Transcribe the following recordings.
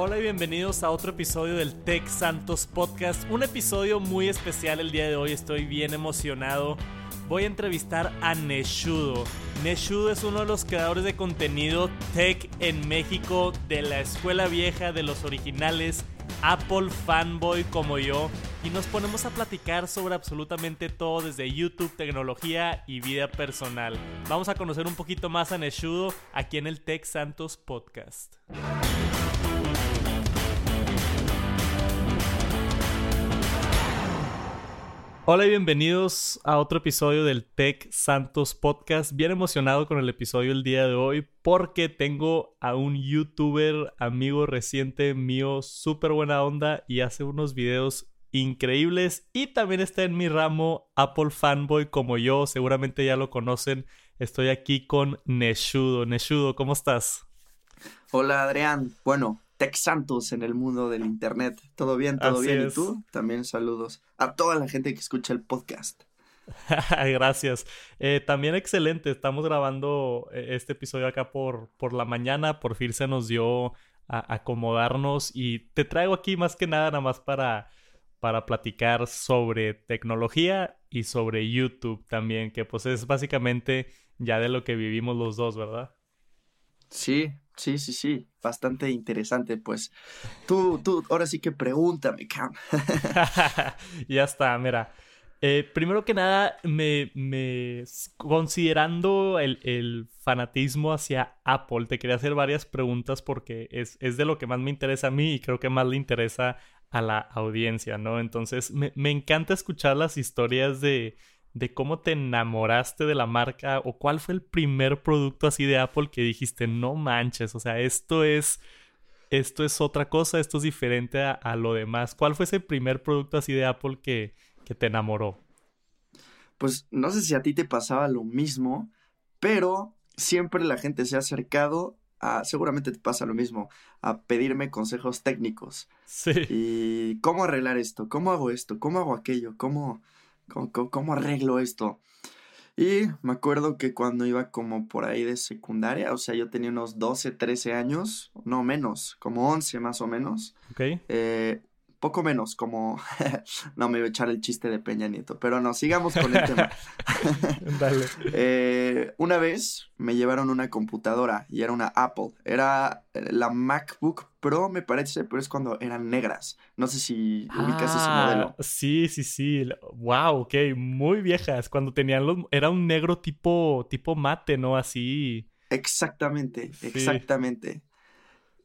Hola y bienvenidos a otro episodio del Tech Santos Podcast. Un episodio muy especial el día de hoy, estoy bien emocionado. Voy a entrevistar a Neshudo. Neshudo es uno de los creadores de contenido tech en México, de la escuela vieja, de los originales, Apple fanboy como yo, y nos ponemos a platicar sobre absolutamente todo desde YouTube, tecnología y vida personal. Vamos a conocer un poquito más a Neshudo aquí en el Tech Santos Podcast. Hola y bienvenidos a otro episodio del Tech Santos Podcast. Bien emocionado con el episodio el día de hoy porque tengo a un youtuber amigo reciente mío, súper buena onda y hace unos videos increíbles y también está en mi ramo Apple fanboy como yo, seguramente ya lo conocen. Estoy aquí con Neshudo. Neshudo, ¿cómo estás? Hola Adrián. Bueno, Tech Santos en el mundo del internet. ¿Todo bien? ¿Todo bien? ¿Y tú? También saludos a toda la gente que escucha el podcast. Gracias. Eh, también excelente. Estamos grabando eh, este episodio acá por, por la mañana. Por fin se nos dio a acomodarnos y te traigo aquí más que nada nada más para, para platicar sobre tecnología y sobre YouTube también, que pues es básicamente ya de lo que vivimos los dos, ¿verdad? Sí, Sí, sí, sí, bastante interesante. Pues tú, tú, ahora sí que pregúntame, Cam. ya está, mira. Eh, primero que nada, me, me considerando el, el, fanatismo hacia Apple, te quería hacer varias preguntas porque es, es, de lo que más me interesa a mí y creo que más le interesa a la audiencia, ¿no? Entonces, me, me encanta escuchar las historias de, de cómo te enamoraste de la marca o cuál fue el primer producto así de Apple que dijiste, no manches, o sea, esto es, esto es otra cosa, esto es diferente a, lo demás. ¿Cuál fue ese primer producto así de Apple que, que te enamoró? Pues no sé si a ti te pasaba lo mismo, pero siempre la gente se ha acercado a, seguramente te pasa lo mismo, a pedirme consejos técnicos. Sí. Y cómo arreglar esto, cómo hago esto, cómo hago aquello, cómo ¿Cómo, arreglo esto? Y me acuerdo que cuando iba como por ahí de secundaria, o sea, yo tenía unos 12, 13 años, no menos, como 11 más o menos. Ok. Eh, poco menos, como... no me iba a echar el chiste de Peña Nieto, pero no, sigamos con el tema. Dale. Eh, una vez me llevaron una computadora y era una Apple. Era eh, la MacBook Pro, me parece, pero es cuando eran negras. No sé si ubicas ese ah, modelo. Sí, sí, sí. Wow, ok, muy viejas. Cuando tenían los... Era un negro tipo, tipo mate, ¿no? Así. Exactamente, exactamente.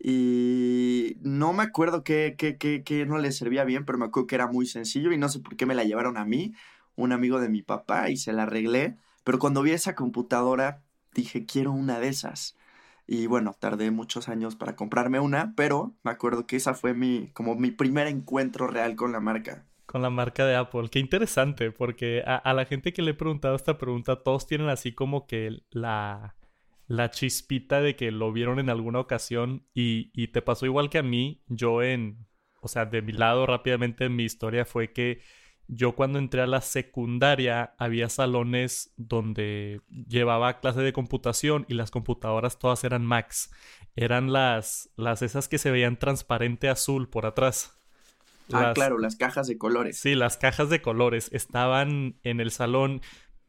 Y no me acuerdo qué, no le servía bien, pero me acuerdo que era muy sencillo y no sé por qué me la llevaron a mí, un amigo de mi papá, y se la arreglé. Pero cuando vi esa computadora, dije, quiero una de esas. Y bueno, tardé muchos años para comprarme una, pero me acuerdo que esa fue mi, como mi primer encuentro real con la marca. Con la marca de Apple. Qué interesante, porque a, a la gente que le he preguntado esta pregunta, todos tienen así como que la la chispita de que lo vieron en alguna ocasión y, y, te pasó igual que a mí, yo en, o sea, de mi lado rápidamente mi historia fue que yo cuando entré a la secundaria había salones donde llevaba clase de computación y las computadoras todas eran Macs. Eran las, las esas que se veían transparente azul por atrás. ah, claro, las cajas de colores. Sí, las cajas de colores estaban en el salón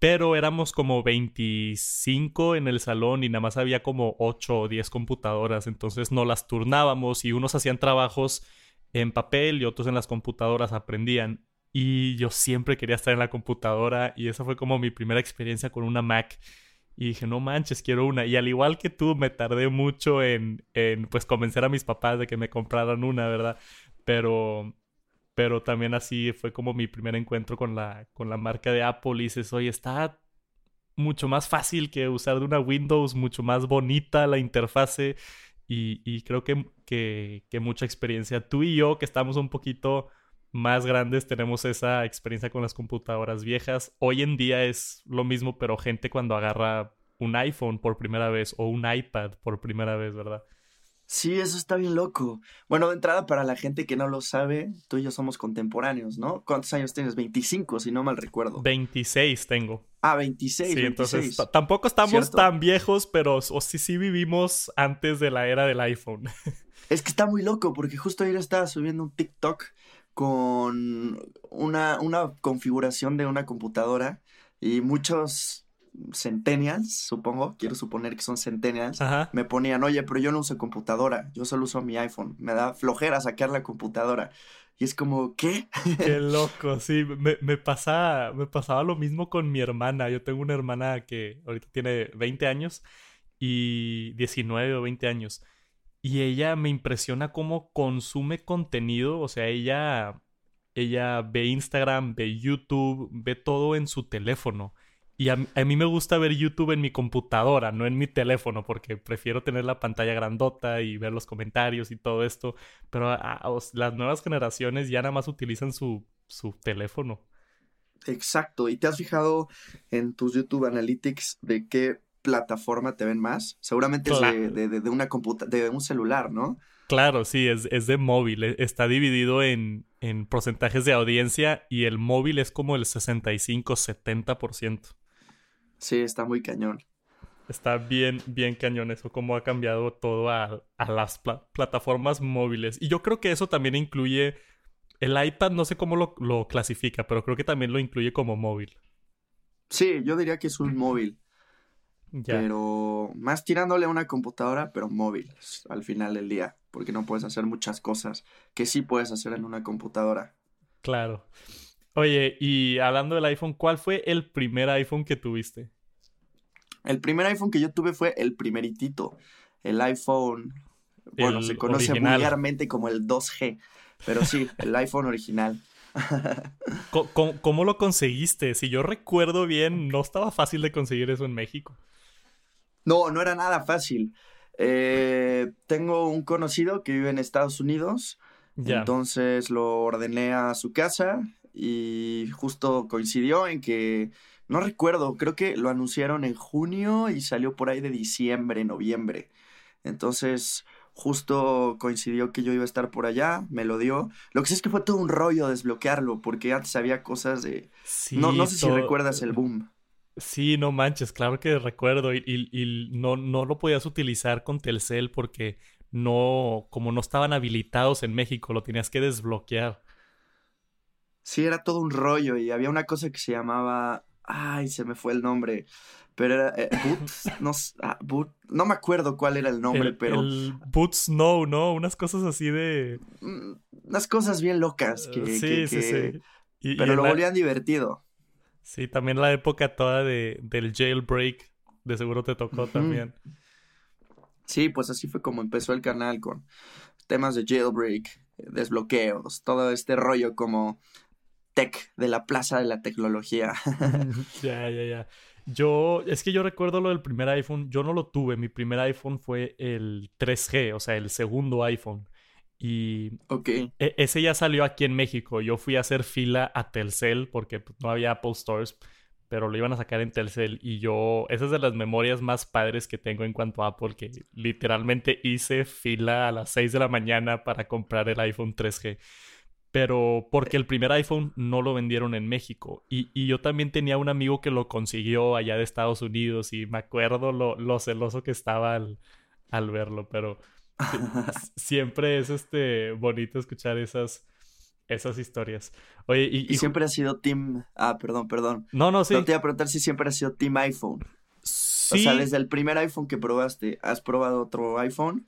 pero éramos como 25 en el salón y nada más había como 8 o 10 computadoras, entonces no las turnábamos y unos hacían trabajos en papel y otros en las computadoras aprendían. Y yo siempre quería estar en la computadora y esa fue como mi primera experiencia con una Mac. Y dije, no manches, quiero una. Y al igual que tú, me tardé mucho en, en pues convencer a mis papás de que me compraran una, ¿verdad? Pero pero también así fue como mi primer encuentro con la, con la marca de Apple y dices, oye, está mucho más fácil que usar de una Windows, mucho más bonita la interfase y, y creo que, que, que, mucha experiencia. Tú y yo, que estamos un poquito más grandes, tenemos esa experiencia con las computadoras viejas. Hoy en día es lo mismo, pero gente cuando agarra un iPhone por primera vez o un iPad por primera vez, ¿verdad? Sí, eso está bien loco. Bueno, de entrada, para la gente que no lo sabe, tú y yo somos contemporáneos, ¿no? ¿Cuántos años tienes? 25, si no mal recuerdo. 26 tengo. Ah, 26. Sí, entonces tampoco estamos tan viejos, pero o sí, sí vivimos antes de la era del iPhone. Es que está muy loco porque justo ayer estaba subiendo un TikTok con una, una configuración de una computadora y muchos centennials, supongo, quiero suponer que son centennials, me ponían, oye, pero yo no uso computadora, yo solo uso mi iPhone, me da flojera sacar la computadora. Y es como, ¿qué? Qué loco, sí, me, me, pasa, me pasaba lo mismo con mi hermana. Yo tengo una hermana que ahorita tiene 20 años y 19 o 20 años. Y ella me impresiona cómo consume contenido, o sea, ella, ella ve Instagram, ve YouTube, ve todo en su teléfono. Y a, mí me gusta ver YouTube en mi computadora, no en mi teléfono, porque prefiero tener la pantalla grandota y ver los comentarios y todo esto. Pero las nuevas generaciones ya nada más utilizan su, su teléfono. Exacto. ¿Y te has fijado en tus YouTube Analytics de qué plataforma te ven más? Seguramente es de, de, una de un celular, ¿no? Claro, sí, es, es de móvil. E, está dividido en, en porcentajes de audiencia y el móvil es como el 65-70%. Sí, está muy cañón. Está bien, bien cañón eso, cómo ha cambiado todo a, las plataformas móviles. Y yo creo que eso también incluye. El iPad, no sé cómo lo, clasifica, pero creo que también lo incluye como móvil. Sí, yo diría que es un móvil. Pero más tirándole a una computadora, pero móvil al final del día. Porque no puedes hacer muchas cosas que sí puedes hacer en una computadora. Claro. Oye, y hablando del iPhone, ¿cuál fue el primer iPhone que tuviste? El primer iPhone que yo tuve fue el primeritito. El iPhone. Bueno, se conoce vulgarmente como el 2G. Pero sí, el iPhone original. ¿Cómo, lo conseguiste? Si yo recuerdo bien, no estaba fácil de conseguir eso en México. No, no era nada fácil. Eh, tengo un conocido que vive en Estados Unidos. Entonces lo ordené a su casa y justo coincidió en que, no recuerdo, creo que lo anunciaron en junio y salió por ahí de diciembre, noviembre. Entonces, justo coincidió que yo iba a estar por allá, me lo dio. Lo que sí es que fue todo un rollo desbloquearlo, porque antes había cosas de... no, no sé si recuerdas el boom. Sí, no manches, claro que recuerdo. Y, y, no, no lo podías utilizar con Telcel porque no, como no estaban habilitados en México, lo tenías que desbloquear. Sí, era todo un rollo y había una cosa que se llamaba... Ay, se me fue el nombre. Pero era... Eh, Boots, no, ah, no me acuerdo cuál era el nombre, pero... El Boots Snow, ¿no? Unas cosas así de... Mm, unas cosas bien locas que... sí, sí, sí. pero lo volvían divertido. Sí, también la época toda de, del jailbreak. De seguro te tocó también. Sí, pues así fue como empezó el canal con temas de jailbreak, desbloqueos, todo este rollo como tech, de la plaza de la tecnología. ya, ya, ya. Yo, es que yo recuerdo lo del primer iPhone, yo no lo tuve, mi primer iPhone fue el 3G, o sea, el segundo iPhone. Y okay. E, ese ya salió aquí en México. Yo fui a hacer fila a Telcel porque pues, no había Apple Stores, pero lo iban a sacar en Telcel. Y yo, esa es de las memorias más padres que tengo en cuanto a Apple, que literalmente hice fila a las 6 de la mañana para comprar el iPhone 3G pero porque el primer iPhone no lo vendieron en México. Y, yo también tenía un amigo que lo consiguió allá de Estados Unidos y me acuerdo lo, celoso que estaba al, verlo, pero siempre es este bonito escuchar esas, esas historias. Oye, y, siempre ha sido Team... Ah, perdón, perdón. No, no, sí. No te iba a preguntar si siempre ha sido Team iPhone. Sí. O sea, desde el primer iPhone que probaste, ¿has probado otro iPhone?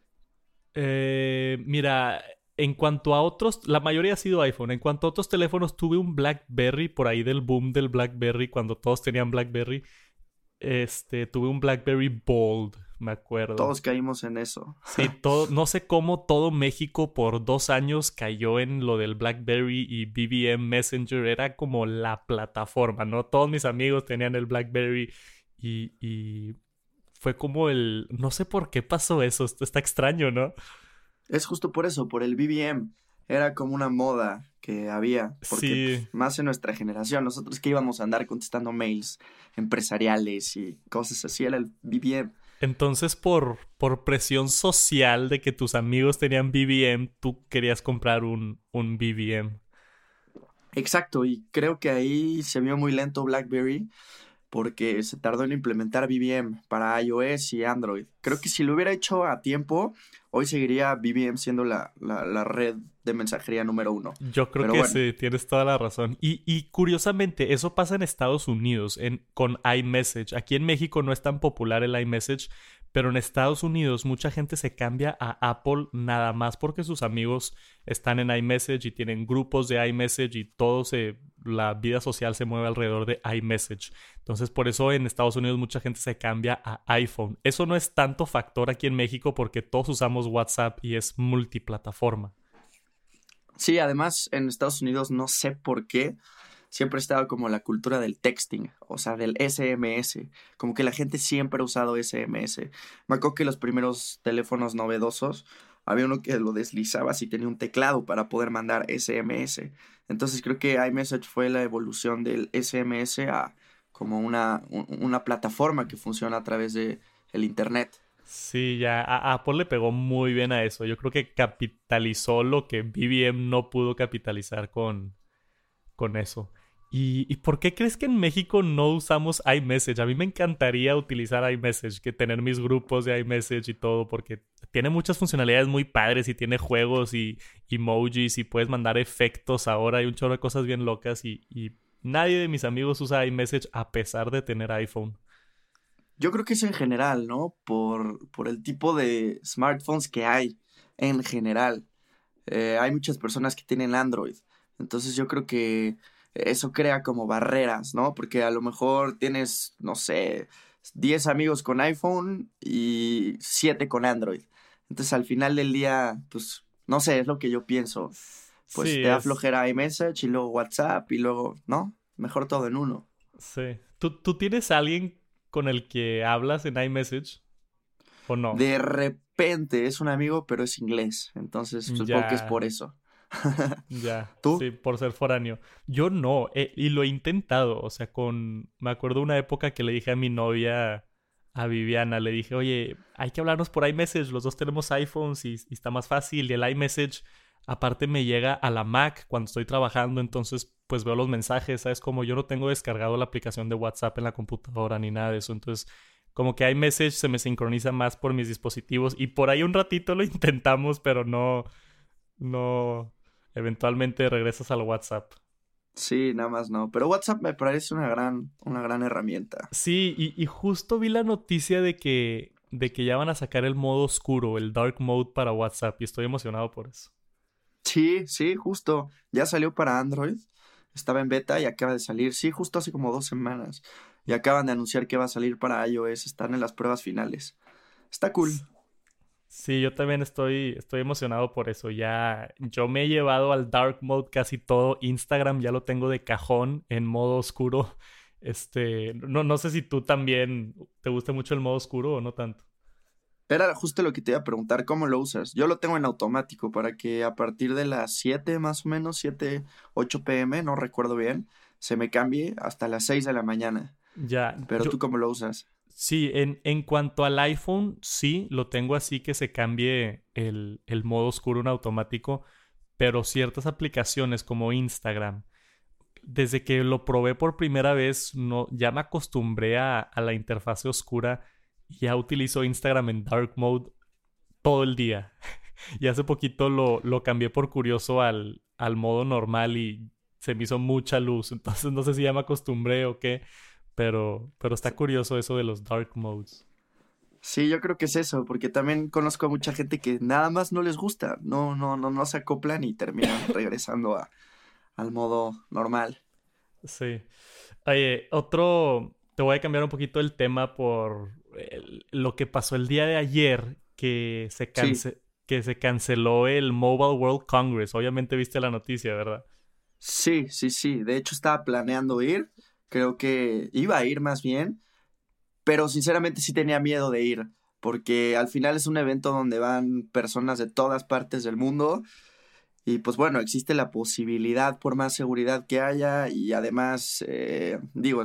Eh, mira, en cuanto a otros, la mayoría ha sido iPhone. En cuanto a otros teléfonos, tuve un BlackBerry por ahí del boom del BlackBerry, cuando todos tenían BlackBerry. Este, tuve un BlackBerry Bold, me acuerdo. Todos caímos en eso. Sí, todo, no sé cómo todo México por dos años cayó en lo del BlackBerry y BBM Messenger. Era como la plataforma, ¿no? Todos mis amigos tenían el BlackBerry y, y fue como el... No sé por qué pasó eso, está extraño, ¿no? Es justo por eso, por el BBM. Era como una moda que había. Porque pues, más en nuestra generación, nosotros que íbamos a andar contestando mails empresariales y cosas así, era el BBM. Entonces, por, por presión social de que tus amigos tenían BBM, tú querías comprar un, un BBM. Exacto, y creo que ahí se vio muy lento BlackBerry. Porque se tardó en implementar BBM para iOS y Android. Creo que si lo hubiera hecho a tiempo, hoy seguiría BBM siendo la, la, red de mensajería número uno. Yo creo que sí, tienes toda la razón. Y, y, curiosamente, eso pasa en Estados Unidos en, con iMessage. Aquí en México no es tan popular el iMessage, pero en Estados Unidos mucha gente se cambia a Apple nada más porque sus amigos están en iMessage y tienen grupos de iMessage y todo se, la vida social se mueve alrededor de iMessage. Entonces por eso en Estados Unidos mucha gente se cambia a iPhone. Eso no es tanto factor aquí en México porque todos usamos WhatsApp y es multiplataforma. Sí, además en Estados Unidos no sé por qué siempre ha estado como la cultura del texting, o sea, del SMS, como que la gente siempre ha usado SMS. Me acuerdo que los primeros teléfonos novedosos había uno que lo deslizabas y tenía un teclado para poder mandar SMS. Entonces creo que iMessage fue la evolución del SMS a como una, una plataforma que funciona a través de el Internet. Sí, ya Apple le pegó muy bien a eso. Yo creo que capitalizó lo que BBM no pudo capitalizar con, con eso. ¿Y, por qué crees que en México no usamos iMessage? A mí me encantaría utilizar iMessage, que tener mis grupos de iMessage y todo, porque tiene muchas funcionalidades muy padres y tiene juegos y emojis y puedes mandar efectos ahora. Hay un chorro de cosas bien locas y, y nadie de mis amigos usa iMessage a pesar de tener iPhone. Yo creo que es en general, ¿no? Por, por el tipo de smartphones que hay en general. Eh, hay muchas personas que tienen Android. Entonces yo creo que eso crea como barreras, ¿no? Porque a lo mejor tienes, no sé, 10 amigos con iPhone y 7 con Android. Entonces al final del día, pues, no sé, es lo que yo pienso. Pues te da flojera iMessage y luego WhatsApp y luego, ¿no? Mejor todo en uno. Sí. ¿Tú, ¿Tú tienes alguien con el que hablas en iMessage? ¿O no? De repente es un amigo, pero es inglés. Entonces supongo que es por eso. ya. ¿Tú? Sí, por ser foráneo. Yo no, eh, y lo he intentado. O sea, con. Me acuerdo una época que le dije a mi novia, a Viviana, le dije, oye, hay que hablarnos por iMessage. Los dos tenemos iPhones y, está más fácil. Y el iMessage, aparte, me llega a la Mac cuando estoy trabajando. Entonces, pues veo los mensajes. ¿Sabes? Como yo no tengo descargado la aplicación de WhatsApp en la computadora ni nada de eso. Entonces como que iMessage se me sincroniza más por mis dispositivos y por ahí un ratito lo intentamos, pero no, no, eventualmente regresas al WhatsApp. Sí, nada más no. Pero WhatsApp me parece una gran, una gran herramienta. Sí, y, justo vi la noticia de que, de que ya van a sacar el modo oscuro, el dark mode para WhatsApp, y estoy emocionado por eso. Sí, sí, justo. Ya salió para Android. Estaba en beta y acaba de salir. Sí, justo hace como dos semanas. Y acaban de anunciar que va a salir para iOS. Están en las pruebas finales. Está cool. Sí, yo también estoy, estoy emocionado por eso. Ya yo me he llevado al dark mode casi todo. Instagram ya lo tengo de cajón en modo oscuro. Este, no, no sé si tú también te gusta mucho el modo oscuro o no tanto. Era justo lo que te iba a preguntar, ¿cómo lo usas? Yo lo tengo en automático para que a partir de las 7 más o menos, 7, 8 pm, no recuerdo bien, se me cambie hasta las 6 de la mañana. Ya. Pero tú cómo lo usas? Sí, en, en, cuanto al iPhone, sí, lo tengo así que se cambie el, el, modo oscuro en automático, pero ciertas aplicaciones como Instagram, desde que lo probé por primera vez, no, ya me acostumbré a, a la interfase oscura y ya utilizo Instagram en dark mode todo el día. y hace poquito lo, lo cambié por curioso al, al modo normal y se me hizo mucha luz, entonces no sé si ya me acostumbré o qué pero, pero está curioso eso de los dark modes. Sí, yo creo que es eso, porque también conozco a mucha gente que nada más no les gusta, no, no, no, no se acoplan y terminan regresando a, al modo normal. Sí. Oye, otro, te voy a cambiar un poquito el tema por lo que pasó el día de ayer, que se, que se canceló el Mobile World Congress. Obviamente viste la noticia, ¿verdad? Sí, sí, sí. De hecho, estaba planeando ir creo que iba a ir más bien, pero sinceramente sí tenía miedo de ir, porque al final es un evento donde van personas de todas partes del mundo y pues bueno, existe la posibilidad por más seguridad que haya y además, eh, digo,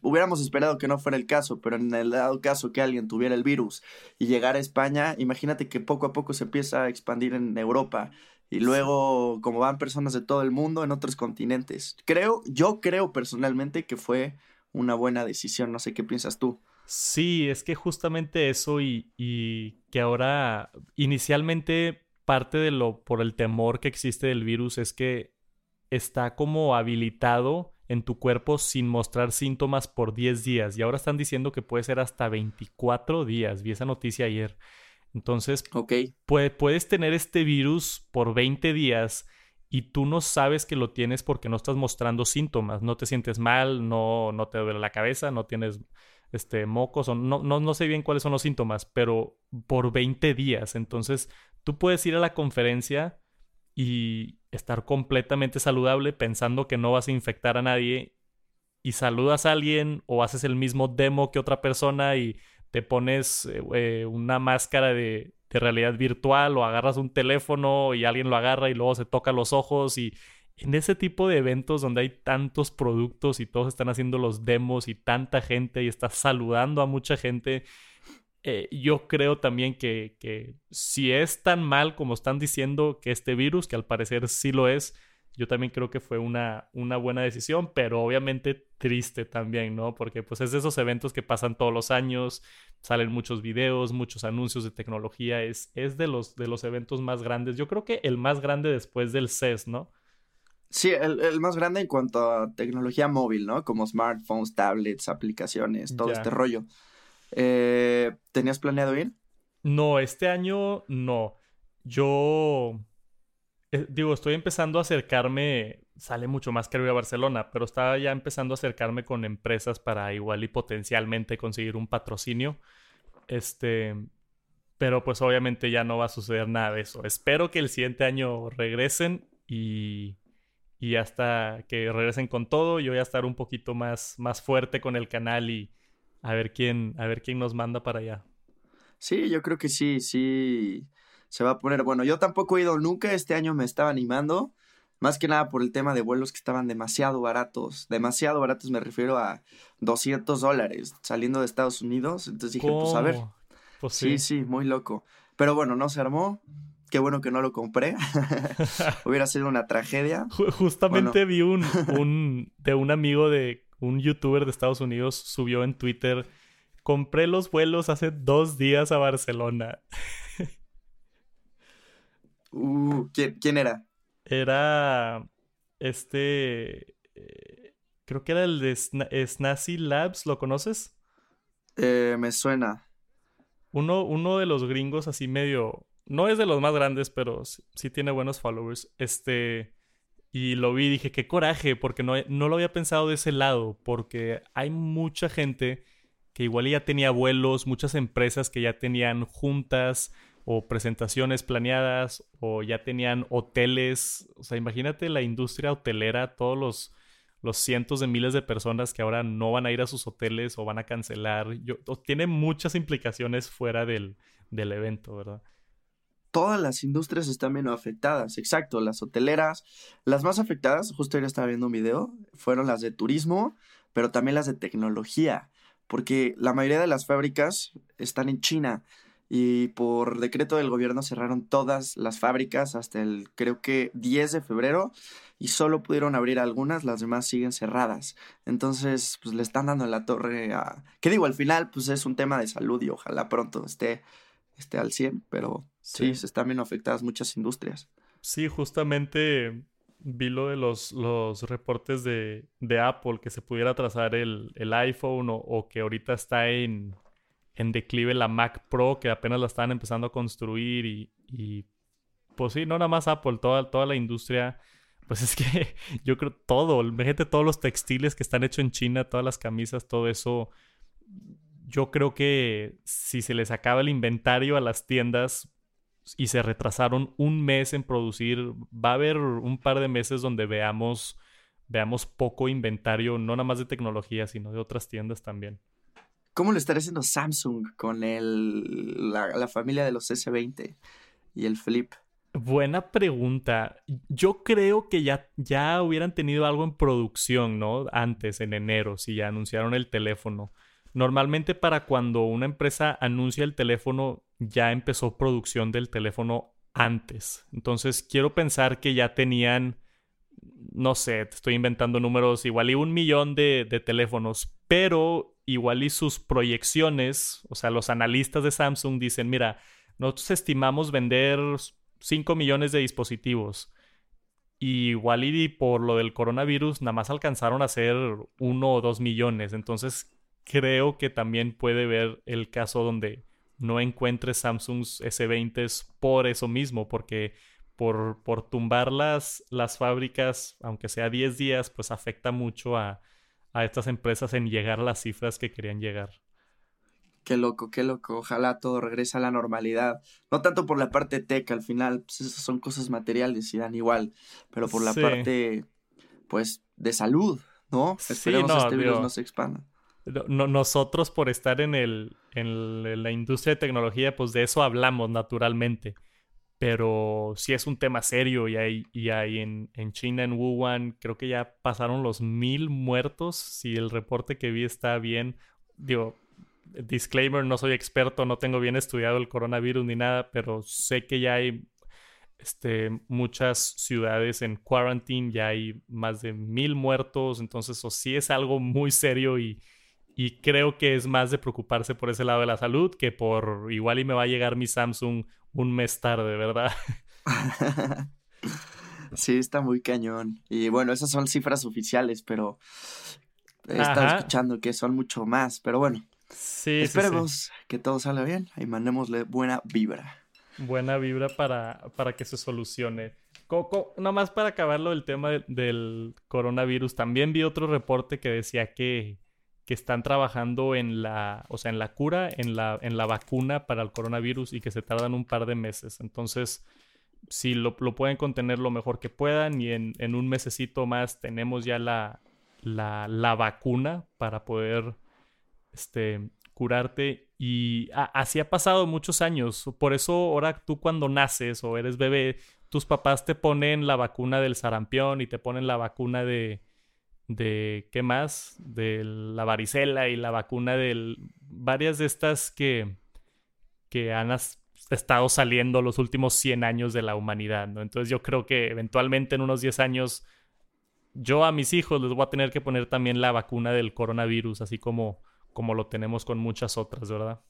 hubiéramos esperado que no fuera el caso, pero en el dado caso que alguien tuviera el virus y llegara a España, imagínate que poco a poco se empieza a expandir en Europa y luego como van personas de todo el mundo en otros continentes. Creo, yo creo personalmente que fue una buena decisión. No sé qué piensas tú. Sí, es que justamente eso y, y que ahora inicialmente parte de lo por el temor que existe del virus es que está como habilitado en tu cuerpo sin mostrar síntomas por 10 días y ahora están diciendo que puede ser hasta 24 días. Vi esa noticia ayer. Entonces, okay. puedes tener este virus por 20 días y tú no sabes que lo tienes porque no estás mostrando síntomas, no te sientes mal, no, no te duele la cabeza, no tienes este, mocos, o no, no, no sé bien cuáles son los síntomas, pero por 20 días. Entonces, tú puedes ir a la conferencia y estar completamente saludable pensando que no vas a infectar a nadie y saludas a alguien o haces el mismo demo que otra persona y te pones eh, eh, una máscara de, de, realidad virtual o agarras un teléfono y alguien lo agarra y luego se toca los ojos y en ese tipo de eventos donde hay tantos productos y todos están haciendo los demos y tanta gente y estás saludando a mucha gente, eh, yo creo también que, que, si es tan mal como están diciendo que este virus, que al parecer sí lo es, yo también creo que fue una, una buena decisión, pero obviamente triste también, ¿no? Porque pues es de esos eventos que pasan todos los años, salen muchos videos, muchos anuncios de tecnología, es, es de, los, de los eventos más grandes, yo creo que el más grande después del CES, ¿no? Sí, el, el más grande en cuanto a tecnología móvil, ¿no? Como smartphones, tablets, aplicaciones, todo este rollo. Eh, ¿Tenías planeado ir? No, este año no. Yo eh, digo, estoy empezando a acercarme, sale mucho más caro ir a Barcelona, pero estaba ya empezando a acercarme con empresas para igual y potencialmente conseguir un patrocinio. Este, pero pues obviamente ya no va a suceder nada de eso. Espero que el siguiente año regresen y, y hasta que regresen con todo, yo voy a estar un poquito más, más fuerte con el canal y, a ver quién, a ver quién nos manda para allá. Sí, yo creo que sí, sí se va a poner. Bueno, yo tampoco he ido nunca, este año me estaba animando, más que nada por el tema de vuelos que estaban demasiado baratos, demasiado baratos me refiero a 200 dólares saliendo de Estados Unidos, entonces dije, pues a ver. Pues sí. sí, sí, muy loco. Pero bueno, no se armó. Qué bueno que no lo compré. Hubiera sido una tragedia. Justamente vi un, un de un amigo de un youtuber de Estados Unidos subió en Twitter, compré los vuelos hace dos días a Barcelona. uh, ¿quién, era? Era este... Eh, creo que era el de Snazzy Labs, ¿lo conoces? Eh, me suena. Uno, uno de los gringos así medio... No es de los más grandes, pero sí tiene buenos followers. Este y lo vi y dije, qué coraje, porque no, no lo había pensado de ese lado, porque hay mucha gente que igual ya tenía vuelos, muchas empresas que ya tenían juntas o presentaciones planeadas o ya tenían hoteles. O sea, imagínate la industria hotelera, todos los, los cientos de miles de personas que ahora no van a ir a sus hoteles o van a cancelar. Yo, tiene muchas implicaciones fuera del, del evento, ¿verdad? Todas las industrias están menos afectadas. Exacto, las hoteleras, las más afectadas, justo ayer estaba viendo un video, fueron las de turismo, pero también las de tecnología, porque la mayoría de las fábricas están en China y por decreto del gobierno cerraron todas las fábricas hasta el creo que 10 de febrero y solo pudieron abrir algunas, las demás siguen cerradas. Entonces, pues le están dando la torre a... ¿Qué digo? Al final, pues es un tema de salud y ojalá pronto esté esté al 100, pero sí, se están viendo afectadas muchas industrias. Sí, justamente vi lo de los, los reportes de, de Apple, que se pudiera trazar el, el iPhone o, que ahorita está en, en declive la Mac Pro, que apenas la están empezando a construir y, y pues sí, no nada más Apple, toda, toda la industria. Pues es que yo creo todo, imagínate todos los textiles que están hechos en China, todas las camisas, todo eso yo creo que si se les acaba el inventario a las tiendas y se retrasaron un mes en producir, va a haber un par de meses donde veamos, veamos poco inventario, no nada más de tecnología, sino de otras tiendas también. ¿Cómo lo estará haciendo Samsung con el, la, familia de los S20 y el Flip? Buena pregunta. Yo creo que ya, ya hubieran tenido algo en producción, ¿no? Antes, en enero, si ya anunciaron el teléfono. Normalmente para cuando una empresa anuncia el teléfono, ya empezó producción del teléfono antes. Entonces quiero pensar que ya tenían, no sé, te estoy inventando números, igual y un millón de, teléfonos, pero igual y sus proyecciones, o sea, los analistas de Samsung dicen, mira, nosotros estimamos vender 5 millones de dispositivos. Y igual y por lo del coronavirus, nada más alcanzaron a hacer 1 o 2 millones. Entonces creo que también puede ver el caso donde no encuentre Samsung S20 por eso mismo, porque por, por tumbar las, las fábricas, aunque sea 10 días, pues afecta mucho a, a estas empresas en llegar a las cifras que querían llegar. Qué loco, qué loco. Ojalá todo regrese a la normalidad. No tanto por la parte tech, al final, pues esas son cosas materiales y dan igual. Pero por la parte, pues, de salud, ¿no? Esperemos sí, no, este virus no se expanda. Nosotros por estar en, el, en la industria de tecnología, pues de eso hablamos naturalmente. Pero sí es un tema serio y hay, y hay en, en China, en Wuhan, creo que ya pasaron los mil muertos. Si el reporte que vi está bien, digo, disclaimer, no soy experto, no tengo bien estudiado el coronavirus ni nada, pero sé que ya hay este, muchas ciudades en quarantine, ya hay más de mil muertos, entonces eso sí es algo muy serio y, y creo que es más de preocuparse por ese lado de la salud que por igual y me va a llegar mi Samsung un mes tarde, ¿verdad? sí, está muy cañón. Y bueno, esas son cifras oficiales, pero he estado escuchando que son mucho más, pero bueno. Sí, Esperemos que todo salga bien y mandémosle buena vibra. Buena vibra para, para que se solucione. Coco, nomás para acabarlo el tema del coronavirus, también vi otro reporte que decía que, que están trabajando en la, o sea, en la cura, en la, en la vacuna para el coronavirus y que se tardan un par de meses. Entonces, si lo, pueden contener lo mejor que puedan y en, en un mesecito más tenemos ya la, la, la vacuna para poder este, curarte. Y así ha pasado muchos años. Por eso ahora tú cuando naces o eres bebé, tus papás te ponen la vacuna del sarampión y te ponen la vacuna de, de ¿qué más? De la varicela y la vacuna de varias de estas que, que han estado saliendo los últimos 100 años de la humanidad, ¿no? Entonces yo creo que eventualmente en unos 10 años yo a mis hijos les voy a tener que poner también la vacuna del coronavirus, así como como lo tenemos con muchas otras, ¿verdad?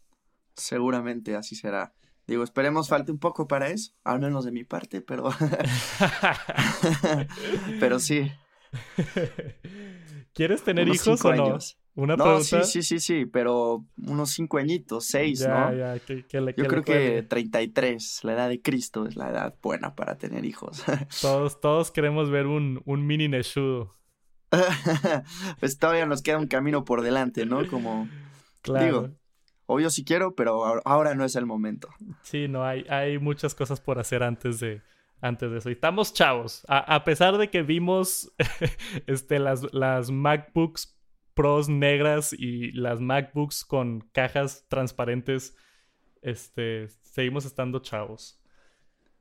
Seguramente así será. Digo, esperemos falte un poco para eso, al menos de mi parte, pero. pero sí. ¿Quieres tener hijos o no? Una no, sí, sí, sí, sí, pero unos cinco añitos, seis, ¿no? Ya, ¿qué, Yo creo que 33, la edad de Cristo, es la edad buena para tener hijos. todos, todos queremos ver un, un mini Neshudo. pues todavía nos queda un camino por delante, ¿no? Como claro. digo, obvio si quiero, pero ahora no es el momento. Sí, no, hay, hay muchas cosas por hacer antes de, antes de eso. Y estamos chavos. A, pesar de que vimos este, las, las MacBooks Pros negras y las MacBooks con cajas transparentes, este, seguimos estando chavos.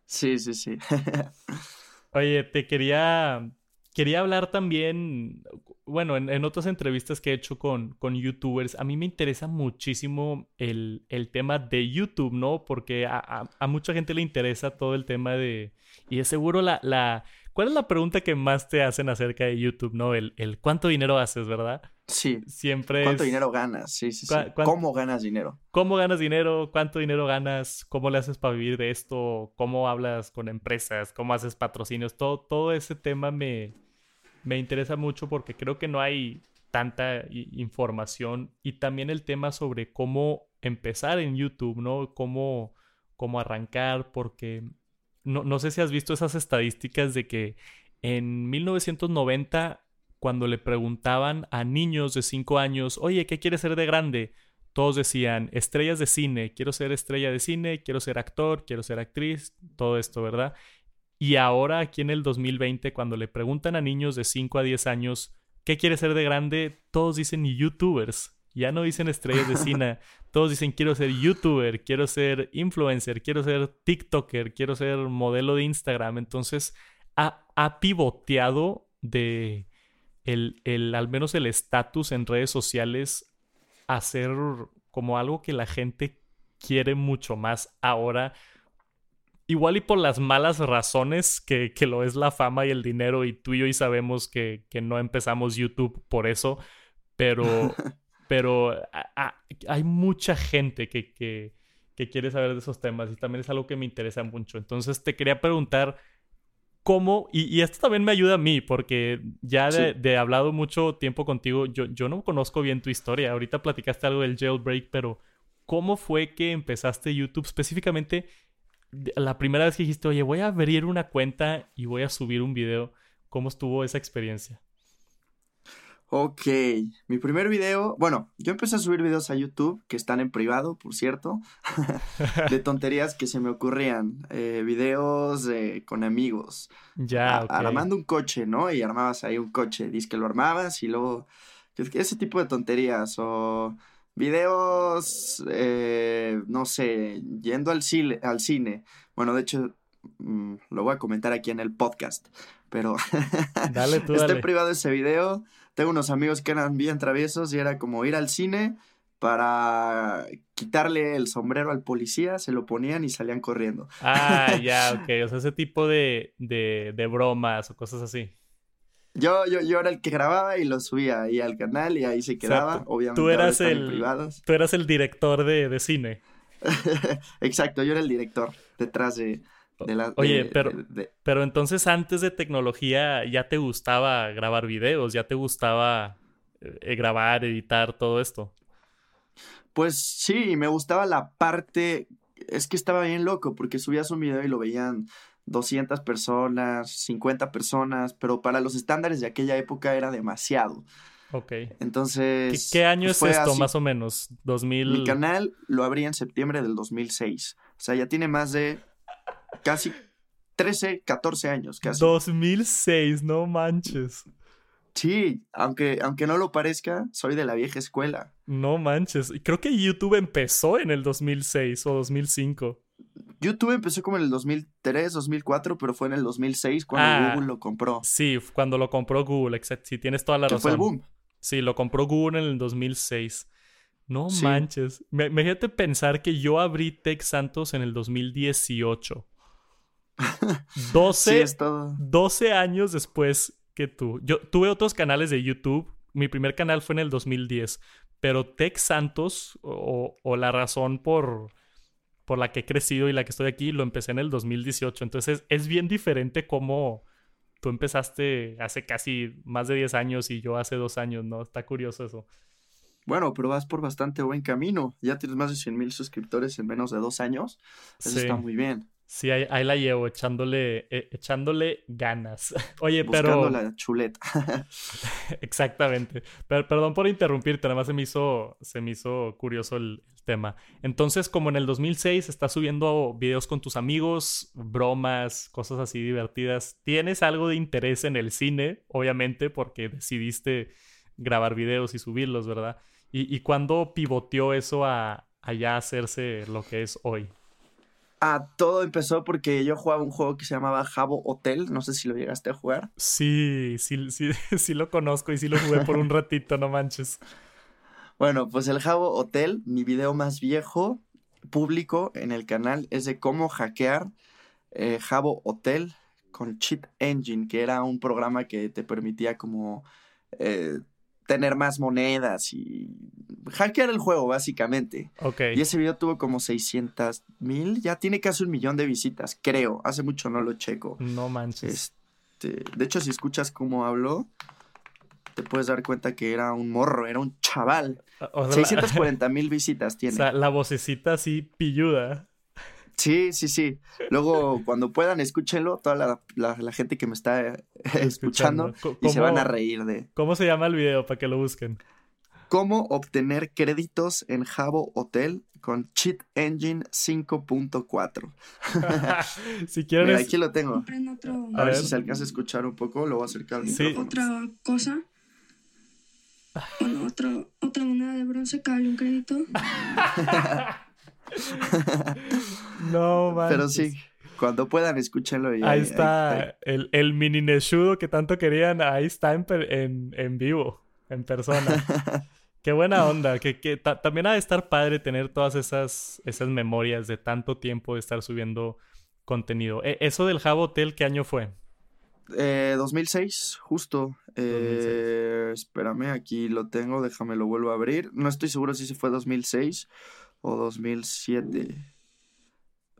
Sí, sí, sí. Oye, te quería Quería hablar también, bueno, en, otras entrevistas que he hecho con, con youtubers, a mí me interesa muchísimo el, el tema de YouTube, ¿no? Porque a, a, mucha gente le interesa todo el tema de... Y es seguro la, la... ¿Cuál es la pregunta que más te hacen acerca de YouTube, no? El, el cuánto dinero haces, ¿verdad? Sí. Siempre ¿Cuánto dinero ganas? Sí, sí, sí. ¿Cómo ganas dinero? ¿Cómo ganas dinero? ¿Cuánto dinero ganas? ¿Cómo le haces para vivir de esto? ¿Cómo hablas con empresas? ¿Cómo haces patrocinios? Todo, todo ese tema me, me interesa mucho porque creo que no hay tanta información y también el tema sobre cómo empezar en YouTube, ¿no? Cómo, cómo arrancar, porque no, no sé si has visto esas estadísticas de que en 1990 cuando le preguntaban a niños de 5 años, oye, ¿qué quieres ser de grande? Todos decían, estrellas de cine, quiero ser estrella de cine, quiero ser actor, quiero ser actriz, todo esto, ¿verdad? Y ahora aquí en el 2020, cuando le preguntan a niños de 5 a 10 años, ¿qué quieres ser de grande? Todos dicen youtubers. Ya no dicen estrellas de cine. Todos dicen quiero ser youtuber, quiero ser influencer, quiero ser TikToker, quiero ser modelo de Instagram. Entonces ha, ha pivoteado de el, al menos el estatus en redes sociales a ser como algo que la gente quiere mucho más ahora. Igual y por las malas razones que, lo es la fama y el dinero y tú y yo y sabemos que, que no empezamos YouTube por eso. pero, pero hay mucha gente que, que, que quiere saber de esos temas y también es algo que me interesa mucho. Entonces te quería preguntar cómo, y, esto también me ayuda a mí, porque ya de, de hablado mucho tiempo contigo, yo, yo no conozco bien tu historia. Ahorita platicaste algo del jailbreak, pero ¿cómo fue que empezaste YouTube específicamente? La primera vez que dijiste, oye, voy a abrir una cuenta y voy a subir un video. ¿Cómo estuvo esa experiencia? Ok, mi primer video, bueno, yo empecé a subir videos a YouTube que están en privado, por cierto, de tonterías que se me ocurrían, eh, videos con amigos, ya, armando un coche, ¿no? Y armabas ahí un coche, dices que lo armabas y luego, ese tipo de tonterías, o videos, eh, no sé, yendo al cine, al cine, bueno, de hecho, mm, lo voy a comentar aquí en el podcast, pero dale tú, en privado ese video tengo unos amigos que eran bien traviesos y era como ir al cine para quitarle el sombrero al policía, se lo ponían y salían corriendo. Ah, ya, ok. O sea, ese tipo de, de, bromas o cosas así. Yo, yo, yo era el que grababa y lo subía ahí al canal y ahí se quedaba. Obviamente, tú eras el, tú eras el director de, de cine. Exacto, yo era el director detrás de, Oye, pero, pero entonces antes de tecnología ya te gustaba grabar videos, ya te gustaba eh, grabar, editar, todo esto. Pues sí, me gustaba la parte, es que estaba bien loco porque subías un video y lo veían 200 personas, 50 personas, pero para los estándares de aquella época era demasiado. Ok. Entonces... ¿Qué, año es esto, más o menos? 2000... Mi canal lo abrí en septiembre del 2006. O sea, ya tiene más de casi 13, 14 años, casi. 2006, no manches. Sí, aunque, aunque no lo parezca, soy de la vieja escuela. No manches. Creo que YouTube empezó en el 2006 o 2005. YouTube empezó como en el 2003, 2004, pero fue en el 2006 cuando ah, Google lo compró. Sí, cuando lo compró Google, exacto. Sí, tienes toda la razón. Fue el boom. Sí, lo compró Google en el 2006. No manches. Imagínate pensar que yo abrí Tech Santos en el 2018. 12, 12 años después que tú. Yo tuve otros canales de YouTube. Mi primer canal fue en el 2010. Pero Tech Santos, o, la razón por, por la que he crecido y la que estoy aquí, lo empecé en el 2018. Entonces es bien diferente como tú empezaste hace casi más de 10 años y yo hace dos años, ¿no? Está curioso eso. Bueno, pero vas por bastante buen camino. Ya tienes más de 100 mil suscriptores en menos de dos años. Eso está muy bien. Sí, ahí, la llevo, echándole, eh, echándole ganas. Oye, Buscando pero. la chuleta. Exactamente. Pero, perdón por interrumpirte, nada más se me hizo, se me hizo curioso el, tema. Entonces, como en el 2006 estás subiendo videos con tus amigos, bromas, cosas así divertidas, ¿tienes algo de interés en el cine? Obviamente, porque decidiste grabar videos y subirlos, ¿verdad? ¿Y, y cuándo pivoteó eso a, a ya hacerse lo que es hoy? Ah, todo empezó porque yo jugaba un juego que se llamaba Jabo Hotel. No sé si lo llegaste a jugar. Sí, sí, sí, sí lo conozco y sí lo jugué por un ratito, no manches. Bueno, pues el Jabo Hotel, mi video más viejo, público en el canal, es de cómo hackear eh, Jabo Hotel con Cheat Engine, que era un programa que te permitía como eh, tener más monedas y hackear el juego, básicamente. Ok. Y ese video tuvo como 600 mil, ya tiene casi un millón de visitas, creo. Hace mucho no lo checo. No manches. Este, de hecho, si escuchas cómo habló, te puedes dar cuenta que era un morro, era un chaval. 640 mil visitas tiene. O sea, la vocecita así pilluda. Sí, sí, sí. Luego, cuando puedan, escúchenlo, toda la, gente que me está escuchando, y se van a reír de... ¿Cómo se llama el video para que lo busquen? cómo obtener créditos en Jabo Hotel con Cheat Engine 5.4. si quieren. Mira, aquí lo tengo. A, ver, si se alcanza a escuchar un poco, lo voy a acercar al sí. Otra cosa. Bueno, otra, otra moneda de bronce, cabe un crédito. no, man. Pero sí, cuando puedan, escúchenlo. ahí, está el, el mini Neshudo que tanto querían. Ahí está en, en, en vivo, en persona. Qué buena onda, que, que también ha de estar padre tener todas esas, esas memorias de tanto tiempo de estar subiendo contenido. E, ¿Eso del Jabo Hotel qué año fue? Eh, 2006, justo. Eh, espérame, aquí lo tengo, déjame lo vuelvo a abrir. No estoy seguro si se fue 2006 o 2007.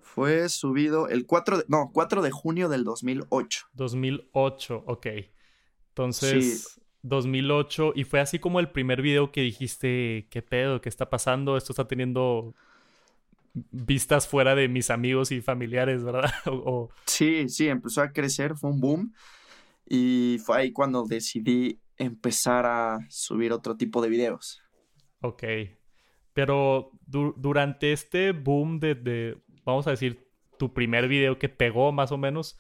Fue subido el 4 de, no, 4 de junio del 2008. 2008, ok. Entonces, 2008, y fue así como el primer video que dijiste, ¿qué pedo? ¿Qué está pasando? Esto está teniendo vistas fuera de mis amigos y familiares, ¿verdad? o... Sí, sí, empezó a crecer, fue un boom. Y fue ahí cuando decidí empezar a subir otro tipo de videos. Ok. Pero durante este boom de, de, vamos a decir, tu primer video que pegó más o menos,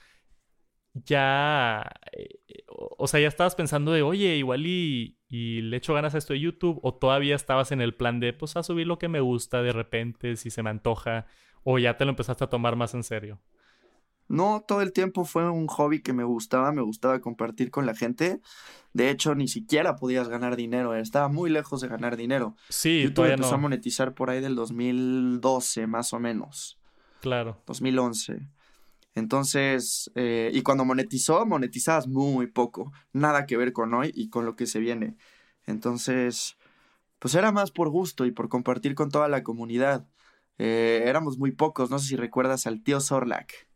ya, eh, o sea, ya estabas pensando de, oye, igual y, y, le echo ganas a esto de YouTube, o todavía estabas en el plan de, pues, a subir lo que me gusta de repente, si se me antoja, o ya te lo empezaste a tomar más en serio. No, todo el tiempo fue un hobby que me gustaba, me gustaba compartir con la gente. De hecho, ni siquiera podías ganar dinero, estaba muy lejos de ganar dinero. Sí, YouTube empezó a monetizar por ahí del 2012, más o menos. Claro. 2011. Entonces, eh, y cuando monetizó, monetizabas muy poco, nada que ver con hoy y con lo que se viene. Entonces, pues era más por gusto y por compartir con toda la comunidad. Eh, éramos muy pocos, no sé si recuerdas al tío Sorlac.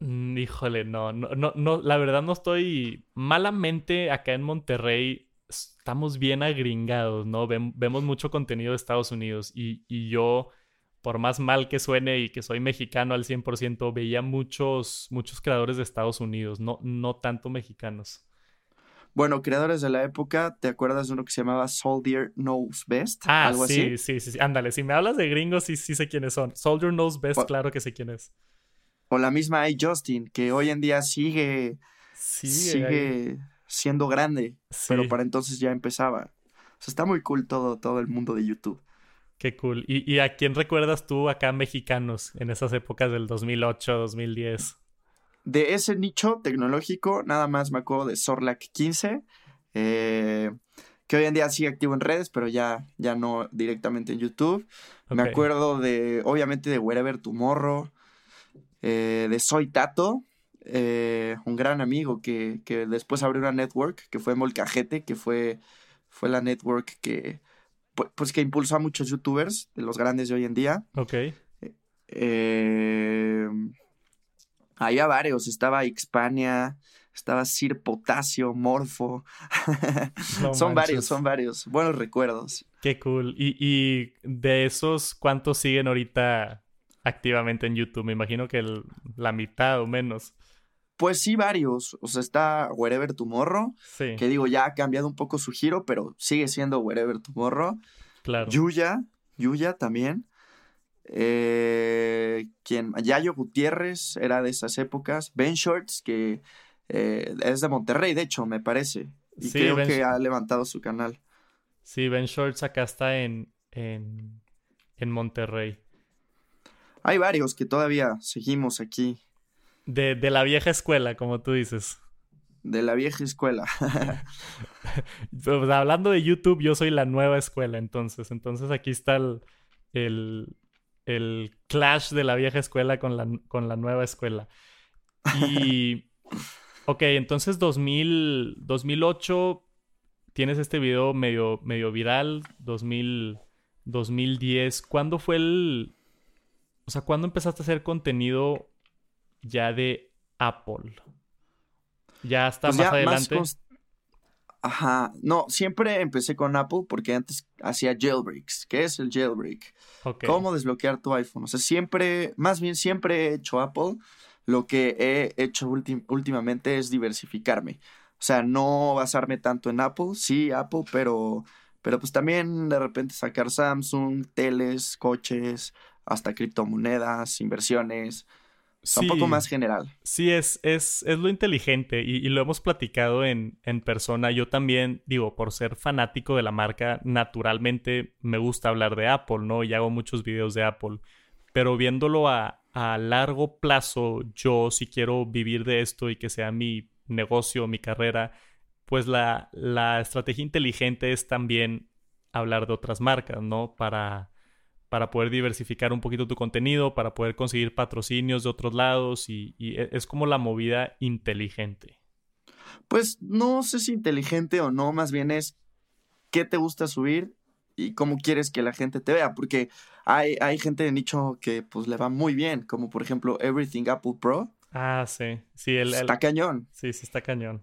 Mm, híjole, no, no, no, no, la verdad no estoy malamente acá en Monterrey. Estamos bien agringados, ¿no? vemos mucho contenido de Estados Unidos y, y yo por más mal que suene y que soy mexicano al 100%, veía muchos, muchos creadores de Estados Unidos, no, no tanto mexicanos. Bueno, creadores de la época, ¿te acuerdas de uno que se llamaba Soldier Knows Best? Ah, ¿Algo sí, así? sí, sí, sí. Ándale, si me hablas de gringos, sí, sí sé quiénes son. Soldier Knows Best, claro que sé quién es. O la misma I. Justin, que hoy en día sigue, sigue, siendo grande, pero para entonces ya empezaba. O sea, está muy cool todo, todo el mundo de YouTube. Qué cool. ¿Y, a quién recuerdas tú acá mexicanos en esas épocas del 2008, 2010? De ese nicho tecnológico, nada más me acuerdo de Sorlac 15, eh, que hoy en día sigue activo en redes, pero ya, ya no directamente en YouTube. Me acuerdo de, obviamente, de Wherever Tomorrow, eh, de Soy Tato, eh, un gran amigo que, que, después abrió una network, que fue Molcajete, que fue, fue la network que pues que impulsó a muchos youtubers de los grandes de hoy en día. Ok. Eh, había varios, estaba Xpania, estaba Sir Potasio, Morfo. son varios, son varios. Buenos recuerdos. Qué cool. Y, y, de esos, ¿cuántos siguen ahorita activamente en YouTube? Me imagino que la mitad o menos. Pues sí, varios. O sea, está Wherever Tomorrow. Sí. Que digo, ya ha cambiado un poco su giro, pero sigue siendo Wherever Tomorrow. Claro. Yuya, Yuya también. Eh, quien, Yayo Gutiérrez era de esas épocas. Ben Shorts, que eh, es de Monterrey, de hecho, me parece. Y creo que ha levantado su canal. Sí, Ben Shorts acá está en, en, en Monterrey. Hay varios que todavía seguimos aquí de, de la vieja escuela, como tú dices. De la vieja escuela. Pues, hablando de YouTube, yo soy la nueva escuela, entonces. Entonces aquí está el, el, clash de la vieja escuela con la, con la nueva escuela. Y. ok, entonces 2000, 2008 tienes este video medio, medio viral. 2000, 2010. ¿Cuándo fue el. O sea, ¿cuándo empezaste a hacer contenido ya de Apple. Ya está pues más adelante. Ajá, no, siempre empecé con Apple porque antes hacía jailbreaks. ¿Qué es el jailbreak? ¿Cómo desbloquear tu iPhone? O sea, siempre, más bien siempre he hecho Apple. Lo que he hecho últimamente es diversificarme. O sea, no basarme tanto en Apple, sí, Apple, pero, pero pues también de repente sacar Samsung, teles, coches, hasta criptomonedas, inversiones un poco más general. Sí, es, es, es lo inteligente y, lo hemos platicado en, en, persona. Yo también, digo, por ser fanático de la marca, naturalmente me gusta hablar de Apple, ¿no? Y hago muchos videos de Apple. Pero viéndolo a, a largo plazo, yo si quiero vivir de esto y que sea mi negocio, mi carrera, pues la, la estrategia inteligente es también hablar de otras marcas, ¿no? Para para poder diversificar un poquito tu contenido, para poder conseguir patrocinios de otros lados y, e, es como la movida inteligente. Pues no sé si inteligente o no, más bien es qué te gusta subir y cómo quieres que la gente te vea, porque hay, hay gente de nicho que pues le va muy bien, como por ejemplo Everything Apple Pro. Ah, sí, sí, el, está cañón. Sí, sí, está cañón.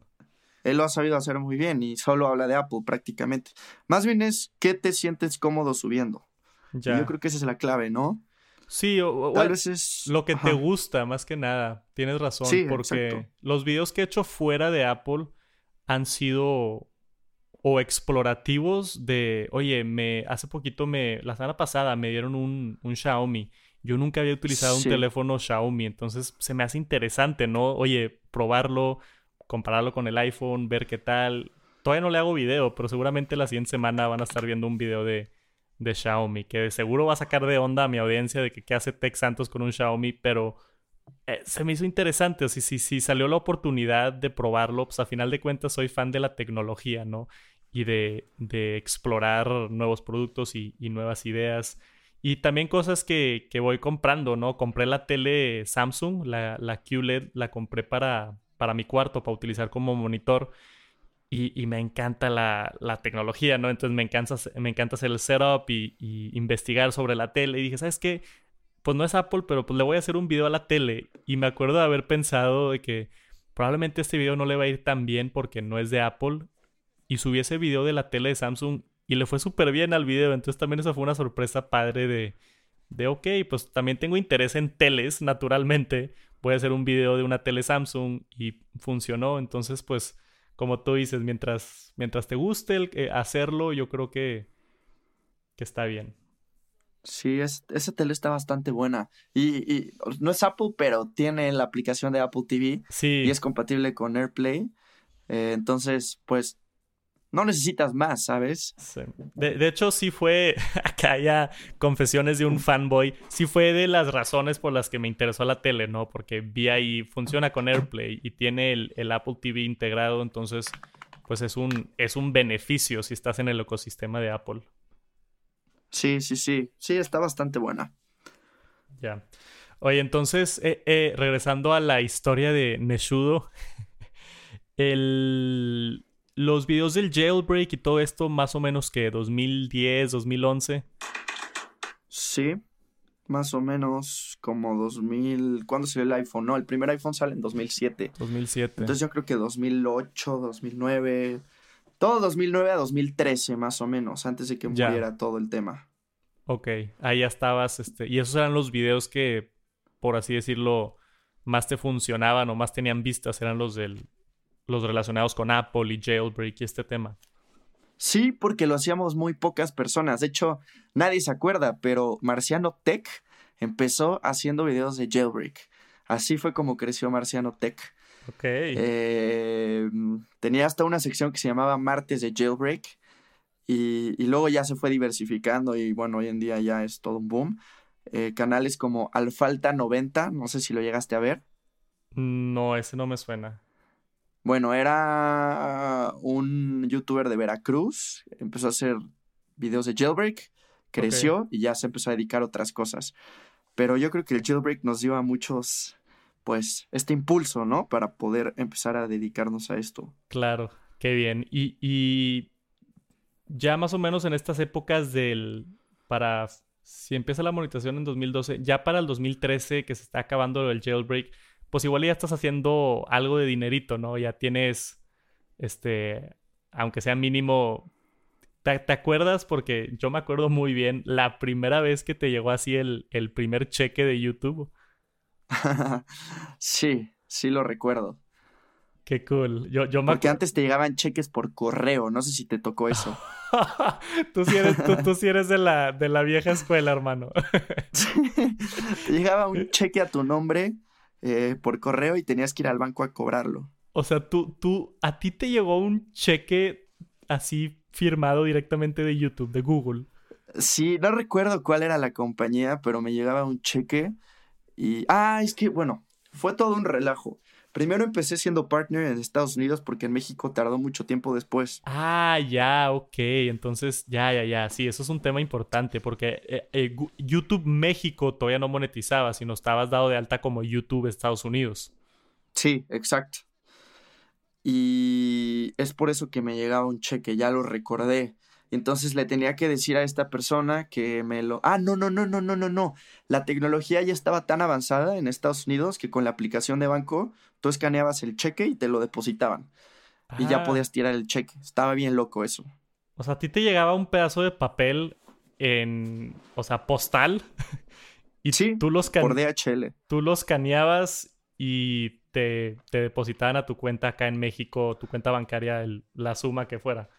Él lo ha sabido hacer muy bien y solo habla de Apple prácticamente. Más bien es qué te sientes cómodo subiendo. Yo creo que esa es la clave, ¿no? Sí, o, Tal vez es lo que te gusta, más que nada. Tienes razón, porque los videos que he hecho fuera de Apple han sido o explorativos de, oye, me hace poquito me la semana pasada me dieron un, un Xiaomi. Yo nunca había utilizado un teléfono Xiaomi, entonces se me hace interesante, ¿no? Oye, probarlo, compararlo con el iPhone, ver qué tal. Todavía no le hago video, pero seguramente la siguiente semana van a estar viendo un video de de Xiaomi, que de seguro va a sacar de onda a mi audiencia de que qué hace Tech Santos con un Xiaomi, pero eh, se me hizo interesante. O sea, si, si, salió la oportunidad de probarlo, pues a final de cuentas soy fan de la tecnología, ¿no? Y de, de explorar nuevos productos y, nuevas ideas. Y también cosas que, que, voy comprando, ¿no? Compré la tele Samsung, la, la QLED, la compré para, para mi cuarto, para utilizar como monitor. Y, me encanta la, tecnología, ¿no? Entonces me encanta, me encanta hacer el setup y, investigar sobre la tele. Y dije, ¿sabes qué? Pues no es Apple, pero pues le voy a hacer un video a la tele. Y me acuerdo de haber pensado de que probablemente este video no le va a ir tan bien porque no es de Apple. Y subí ese video de la tele de Samsung y le fue súper bien al video. Entonces también eso fue una sorpresa padre de, de, ok, pues también tengo interés en teles, naturalmente. Voy a hacer un video de una tele Samsung y funcionó. Entonces, pues como tú dices, mientras, mientras te guste el, eh, hacerlo, yo creo que, que está bien. Sí, es, esa tele está bastante buena. Y, y, no es Apple, pero tiene la aplicación de Apple TV. Sí. Y es compatible con AirPlay. Eh, entonces, pues no necesitas más, ¿sabes? Sí. De, hecho, sí fue, acá ya confesiones de un fanboy, sí fue de las razones por las que me interesó la tele, ¿no? Porque vi ahí, funciona con AirPlay y tiene el, Apple TV integrado, entonces, pues es un, es un beneficio si estás en el ecosistema de Apple. Sí, sí, sí, sí, está bastante buena. Ya. Oye, entonces, eh, eh, regresando a la historia de Neshudo, el los videos del jailbreak y todo esto, más o menos que 2010, 2011. Sí, más o menos como 2000. ¿Cuándo salió el iPhone? No, el primer iPhone sale en 2007. 2007. Entonces yo creo que 2008, 2009. Todo 2009 a 2013, más o menos, antes de que muriera todo el tema. Ok, ahí ya estabas. Este, y esos eran los videos que, por así decirlo, más te funcionaban o más tenían vistas, eran los del los relacionados con Apple y jailbreak y este tema. Sí, porque lo hacíamos muy pocas personas. De hecho, nadie se acuerda, pero Marciano Tech empezó haciendo videos de jailbreak. Así fue como creció Marciano Tech. Ok. Eh, tenía hasta una sección que se llamaba Martes de Jailbreak. Y, luego ya se fue diversificando y bueno, hoy en día ya es todo un boom. Eh, canales como Alfalta 90, no sé si lo llegaste a ver. No, ese no me suena. Bueno, era un youtuber de Veracruz, empezó a hacer videos de jailbreak, creció y ya se empezó a dedicar a otras cosas. Pero yo creo que el jailbreak nos dio a muchos, pues, este impulso, ¿no? Para poder empezar a dedicarnos a esto. Claro, qué bien. Y, y ya más o menos en estas épocas del, para, si empieza la monetización en 2012, ya para el 2013 que se está acabando el jailbreak, pues igual ya estás haciendo algo de dinerito, ¿no? Ya tienes, este, aunque sea mínimo, ¿te, acuerdas? Porque yo me acuerdo muy bien la primera vez que te llegó así el, el primer cheque de YouTube. sí, sí lo recuerdo. Qué cool. Yo, yo Porque antes te llegaban cheques por correo, no sé si te tocó eso. tú sí eres, tú, sí eres de, la, de la vieja escuela, hermano. te llegaba un cheque a tu nombre eh, por correo y tenías que ir al banco a cobrarlo. O sea, tú, tú, a ti te llegó un cheque así firmado directamente de YouTube, de Google. Sí, no recuerdo cuál era la compañía, pero me llegaba un cheque y... Ah, es que, bueno, fue todo un relajo. Primero empecé siendo partner en Estados Unidos porque en México tardó mucho tiempo después. Ah, ya, ok. Entonces, ya, ya, ya. Sí, eso es un tema importante porque eh, eh, YouTube México todavía no monetizaba, sino estabas dado de alta como YouTube Estados Unidos. Sí, exacto. y es por eso que me llegaba un cheque, ya lo recordé. Entonces le tenía que decir a esta persona que me lo... Ah, no, no, no, no, no, no, no. La tecnología ya estaba tan avanzada en Estados Unidos que con la aplicación de banco tú escaneabas el cheque y te lo depositaban. Y ya Ah. podías tirar el cheque. Estaba bien loco eso. O sea, a ti te llegaba un pedazo de papel en, o sea, postal. y Sí, tú los, Por DHL. tú los escaneabas y te, te depositaban a tu cuenta acá en México, tu cuenta bancaria, el- la suma que fuera.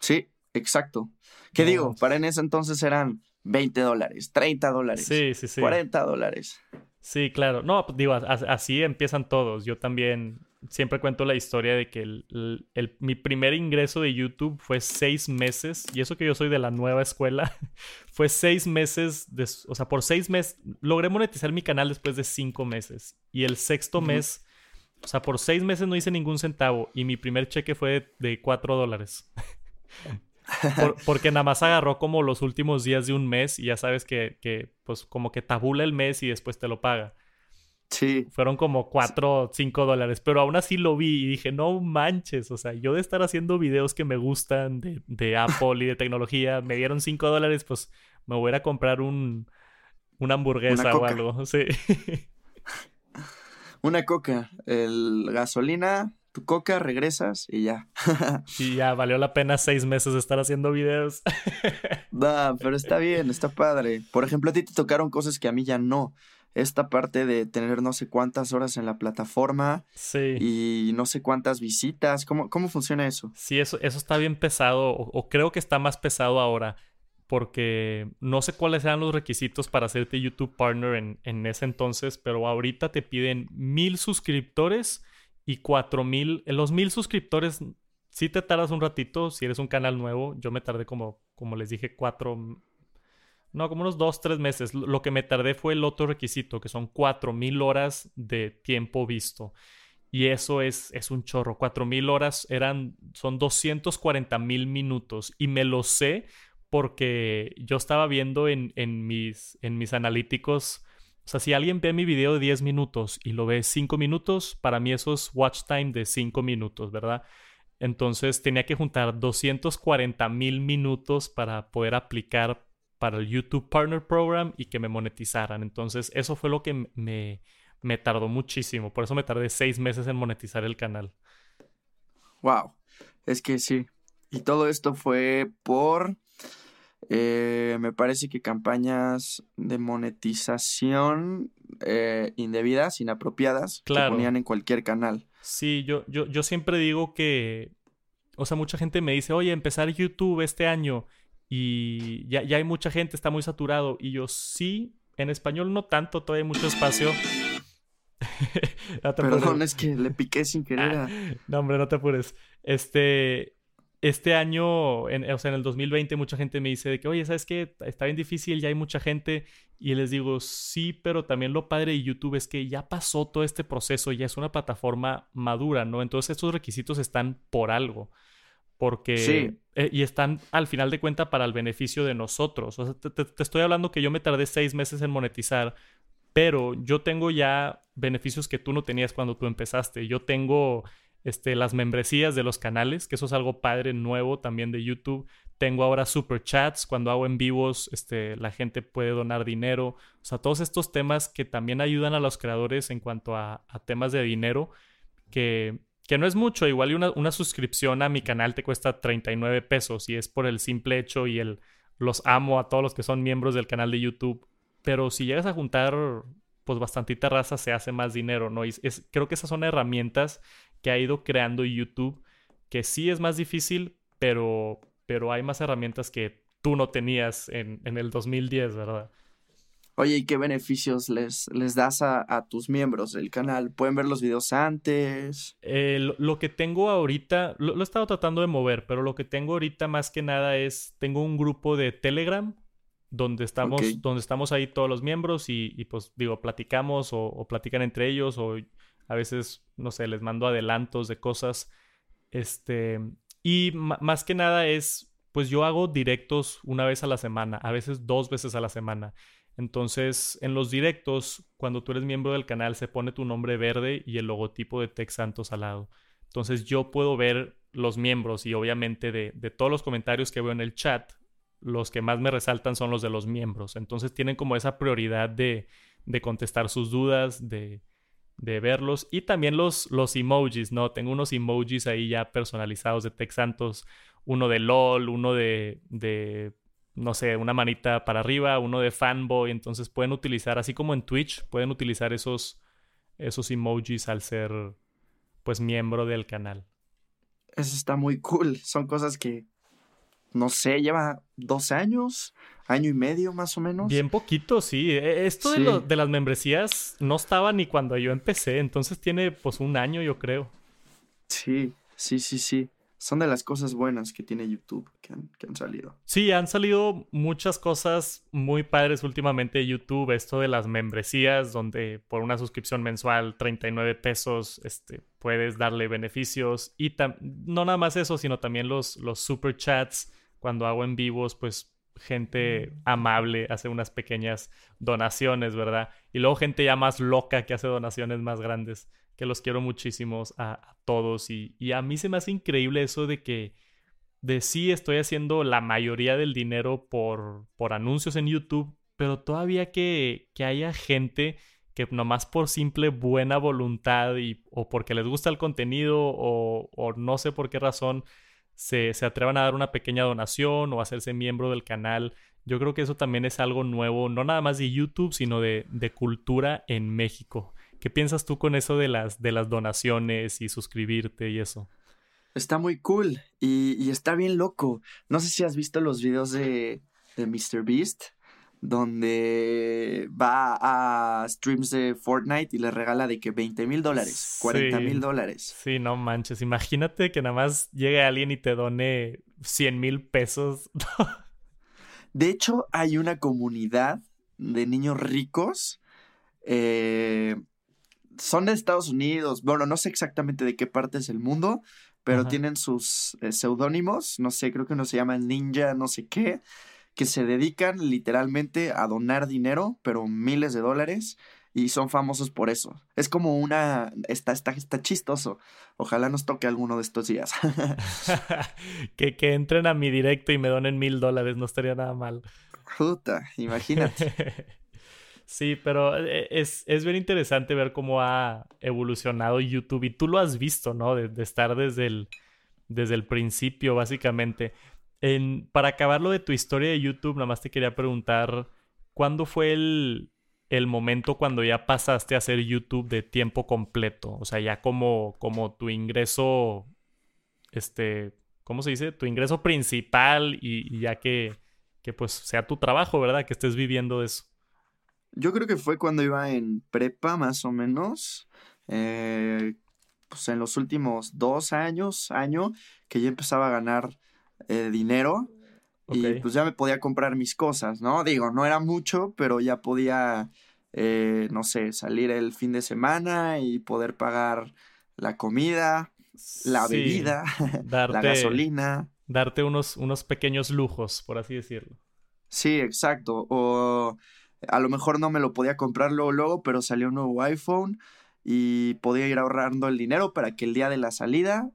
Sí, exacto. ¿Qué No, digo? Para en ese entonces eran 20 dólares, 30 dólares, Sí, sí, sí. 40 dólares. Sí, claro. No, pues, digo, as- así empiezan todos. Yo también siempre cuento la historia de que el- el- el- mi primer ingreso de YouTube fue seis meses, y eso que yo soy de la nueva escuela, fue seis meses, de, o sea, por seis meses, logré monetizar mi canal después de cinco meses. Y el sexto Ujú. mes, o sea, por seis meses no hice ningún centavo, y mi primer cheque fue de, de cuatro dólares. Por- porque nada más agarró como los últimos días de un mes y ya sabes que, que, pues como que tabula el mes y después te lo paga. Sí, Fueron como 4 o 5 dólares, pero aún así lo vi y dije, no manches, o sea, yo de estar haciendo videos que me gustan de, de Apple y de tecnología, me dieron 5 dólares, pues me voy a ir a comprar un, una hamburguesa Una o algo, sí. una coca, el gasolina, tu coca, regresas y ya. y ya valió la pena 6 meses de estar haciendo videos. Da, pero está bien, está padre. Por ejemplo, a ti te tocaron cosas que a mí ya no. Esta parte de tener no sé cuántas horas en la plataforma sí. y no sé cuántas visitas. ¿Cómo, cómo funciona eso? Sí, eso, eso está bien pesado, o, o creo que está más pesado ahora, porque no sé cuáles eran los requisitos para hacerte YouTube Partner en, en ese entonces, pero ahorita te piden mil suscriptores y cuatro mil. En los mil suscriptores sí te tardas un ratito, si eres un canal nuevo, yo me tardé como, como les dije, cuatro, no, como unos dos, tres meses. Lo que me tardé fue el otro requisito, que son cuatro mil horas de tiempo visto. Y eso es, es un chorro. 4000 horas eran, son 240 mil minutos. Y me lo sé porque yo estaba viendo en, en, mis, en mis analíticos. O sea, si alguien ve mi video de 10 minutos y lo ve 5 minutos, para mí eso es watch time de 5 minutos, ¿verdad? Entonces tenía que juntar 240 mil minutos para poder aplicar para el YouTube Partner Program y que me monetizaran. Entonces eso fue lo que me, me tardó muchísimo. Por eso me tardé seis meses en monetizar el canal. Wow, es que sí. Y todo esto fue por, eh, me parece que campañas de monetización eh, indebidas, inapropiadas, Claro. que ponían en cualquier canal. Sí, yo, yo, yo siempre digo que, o sea, mucha gente me dice, oye, empezar YouTube este año y ya, ya hay mucha gente, está muy saturado. Y yo sí, en español no tanto, todavía hay mucho espacio. Perdón, es que le piqué sin querer. a- No, hombre, no te apures. Este, este año, en, o sea, en el 2020, mucha gente me dice de que, oye, ¿sabes qué? Está bien difícil, ya hay mucha gente. Y les digo, sí, pero también lo padre de YouTube es que ya pasó todo este proceso, ya es una plataforma madura, ¿no? Entonces estos requisitos están por algo. Porque... Sí. eh, y están al final de cuenta para el beneficio de nosotros. O sea, te, te- te estoy hablando que yo me tardé seis meses en monetizar, pero yo tengo ya beneficios que tú no tenías cuando tú empezaste. Yo tengo este, las membresías de los canales, que eso es algo padre, nuevo también de YouTube. Tengo ahora super chats, cuando hago en vivos, este, la gente puede donar dinero. O sea, todos estos temas que también ayudan a los creadores en cuanto a, a temas de dinero, que, que no es mucho. Igual una, una suscripción a mi canal te cuesta 39 pesos y es por el simple hecho y el los amo a todos los que son miembros del canal de YouTube. Pero si llegas a juntar pues bastantita raza se hace más dinero, ¿no? Y es, creo que esas son herramientas que ha ido creando YouTube, que sí es más difícil, pero, pero hay más herramientas que tú no tenías en, en el 2010, ¿verdad? Oye, ¿y qué beneficios les, les das a, a tus miembros del canal? ¿Pueden ver los videos antes? Eh, lo, lo, que tengo ahorita, lo, lo, he estado tratando de mover, pero lo que tengo ahorita más que nada es, tengo un grupo de Telegram donde estamos, okay. donde estamos ahí todos los miembros y, y pues digo, platicamos o, o, platican entre ellos o a veces, no sé, les mando adelantos de cosas. Este, y más que nada es, pues yo hago directos una vez a la semana, a veces dos veces a la semana. Entonces, en los directos, cuando tú eres miembro del canal, se pone tu nombre verde y el logotipo de Tech Santos al lado. Entonces yo puedo ver los miembros y obviamente de, de todos los comentarios que veo en el chat, los que más me resaltan son los de los miembros. Entonces tienen como esa prioridad de, de contestar sus dudas, de, de verlos. Y también los, los emojis, ¿no? Tengo unos emojis ahí ya personalizados de Tex Santos. Uno de LOL, uno de, de, no sé, una manita para arriba, uno de fanboy. Entonces pueden utilizar, así como en Twitch, pueden utilizar esos, esos emojis al ser, pues, miembro del canal. Eso está muy cool. Son cosas que, no sé, lleva dos años año y medio más o menos. Bien poquito, sí. E, esto De, de, las membresías no estaba ni cuando yo empecé, entonces tiene pues un año yo creo. Sí, sí, sí, sí. Son de las cosas buenas que tiene YouTube que han, que han salido. Sí, han salido muchas cosas muy padres últimamente de YouTube. Esto de las membresías, donde por una suscripción mensual, 39 pesos, este, puedes darle beneficios. Y no nada más eso, sino también los, los super chats. Cuando hago en vivos, pues gente amable hace unas pequeñas donaciones, ¿verdad? Y luego gente ya más loca que hace donaciones más grandes, que los quiero muchísimos a, todos. Y, y, a mí se me hace increíble eso de que de sí estoy haciendo la mayoría del dinero por, por anuncios en YouTube, pero todavía que, que haya gente que nomás por simple buena voluntad y, o porque les gusta el contenido o, o no sé por qué razón se, atrevan a dar una pequeña donación o hacerse miembro del canal. Yo creo que eso también es algo nuevo, no nada más de YouTube, sino de, cultura en México. ¿Qué piensas tú con eso de las, de las donaciones y suscribirte y eso? Está muy cool y, y está bien loco. No sé si has visto los videos de, de MrBeast donde va a streams de Fortnite y le regala de que 20 mil dólares, 40 mil dólares. Sí, no manches. Imagínate que nada más llegue alguien y te done 100 mil pesos. de hecho, hay una comunidad de niños ricos. Eh, son de Estados Unidos. Bueno, no sé exactamente de qué parte es el mundo, pero tienen sus eh, seudónimos. No sé, creo que uno se llama Ninja, no sé qué que se dedican literalmente a donar dinero, pero miles de dólares, y son famosos por eso. Es como una... Está, está, está chistoso. Ojalá nos toque alguno de estos días. que, que entren a mi directo y me donen mil dólares, no estaría nada mal. Puta, imagínate. Sí, pero eh, es, es bien interesante ver cómo ha evolucionado YouTube y tú lo has visto, ¿no? De, de estar desde el, desde el principio, básicamente para acabar lo de tu historia de YouTube, nada más te quería preguntar, ¿cuándo fue el, el momento cuando ya pasaste a hacer YouTube de tiempo completo? O sea, ya como, como tu ingreso, este, ¿cómo se dice? Tu ingreso principal y, ya que, que pues sea tu trabajo, ¿verdad? Que estés viviendo eso. Yo creo que fue cuando iba en prepa, más o menos. Eh, pues en los últimos dos años, año, que ya empezaba a ganar eh, dinero y pues ya me podía comprar mis cosas, ¿no? Digo, no era mucho, pero ya podía, eh, no sé, salir el fin de semana y poder pagar la comida, la bebida, la gasolina. Darte unos, unos pequeños lujos, por así decirlo. Sí, exacto. O a lo mejor no me lo podía comprar luego, luego, pero salió un nuevo iPhone y podía ir ahorrando el dinero para que el día de la salida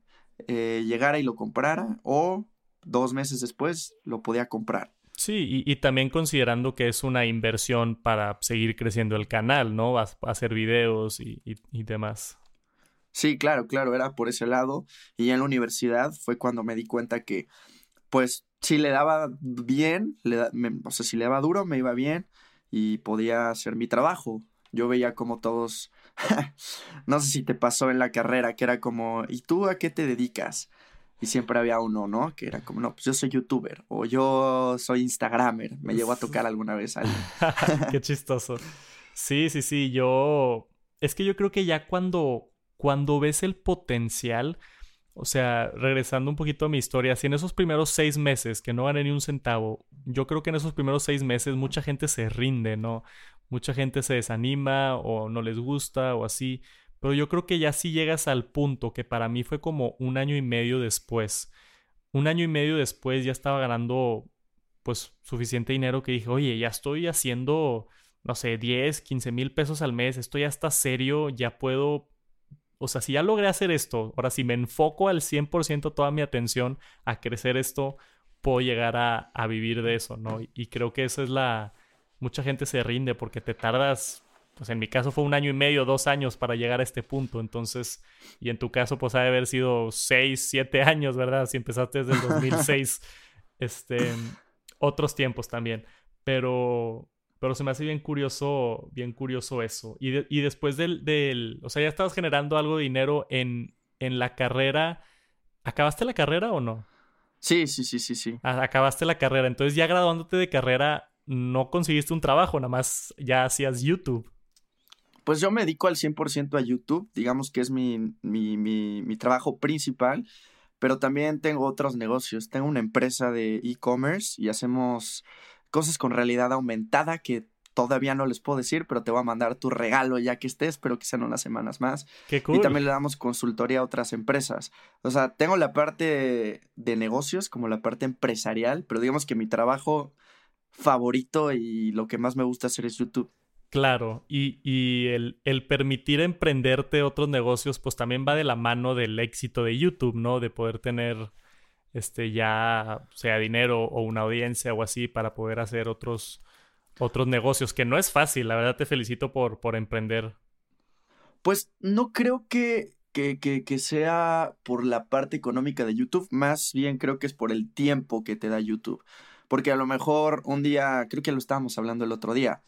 eh, llegara y lo comprara. O dos meses después lo podía comprar. Sí, y, también considerando que es una inversión para seguir creciendo el canal, ¿no? A, hacer videos y, demás. Sí, claro, claro, era por ese lado. Y en la universidad fue cuando me di cuenta que, pues, si le daba bien, le o sea, si le daba duro, me iba bien y podía hacer mi trabajo. Yo veía como todos, no sé si te pasó en la carrera, que era como, ¿y tú a qué te dedicas? Y siempre había uno, ¿no? Que era como, no, pues yo soy youtuber o yo soy instagramer. Me llegó a tocar alguna vez alguien. Qué chistoso. Sí, sí, sí, yo... Es que yo creo que ya cuando, cuando ves el potencial, o sea, regresando un poquito a mi historia, si en esos primeros seis meses que no gané ni un centavo, yo creo que en esos primeros seis meses mucha gente se rinde, ¿no? Mucha gente se desanima o no les gusta o así. Pero yo creo que ya si llegas al punto que para mí fue como un año y medio después. Un año y medio después ya estaba ganando pues suficiente dinero que dije, oye, ya estoy haciendo, no sé, 10, 15 mil pesos al mes, esto ya está serio, ya puedo o sea, si ya logré hacer esto, ahora si me enfoco al 100% toda mi atención a crecer esto, puedo llegar a, a vivir de eso, ¿no? Y creo que esa es la... Mucha gente se rinde porque te tardas pues en mi caso fue un año y medio, dos años para llegar a este punto. Entonces, y en tu caso, pues ha de haber sido seis, siete años, ¿verdad? Si empezaste desde el 2006, este, otros tiempos también. Pero, pero se me hace bien curioso, bien curioso eso. Y, y después del, del, o sea, ya estabas generando algo de dinero en, en la carrera. ¿Acabaste la carrera o no? Sí, sí, sí, sí, sí. Acabaste la carrera. Entonces, ya graduándote de carrera, no conseguiste un trabajo, nada más ya hacías YouTube. Pues yo me dedico al 100% a YouTube, digamos que es mi, mi, mi, mi trabajo principal, pero también tengo otros negocios. Tengo una empresa de e-commerce y hacemos cosas con realidad aumentada que todavía no les puedo decir, pero te voy a mandar tu regalo ya que estés, espero que sean unas semanas más. Qué cool. Y también le damos consultoría a otras empresas. O sea, tengo la parte de negocios como la parte empresarial, pero digamos que mi trabajo favorito y lo que más me gusta hacer es YouTube. Claro, y, el, permitir emprenderte otros negocios, pues también va de la mano del éxito de YouTube, ¿no? De poder tener este ya sea dinero o una audiencia o así para poder hacer otros, otros negocios, que no es fácil, la verdad te felicito por, por emprender. Pues no creo que, que, que, que sea por la parte económica de YouTube, más bien creo que es por el tiempo que te da YouTube. Porque a lo mejor un día, creo que lo estábamos hablando el otro día,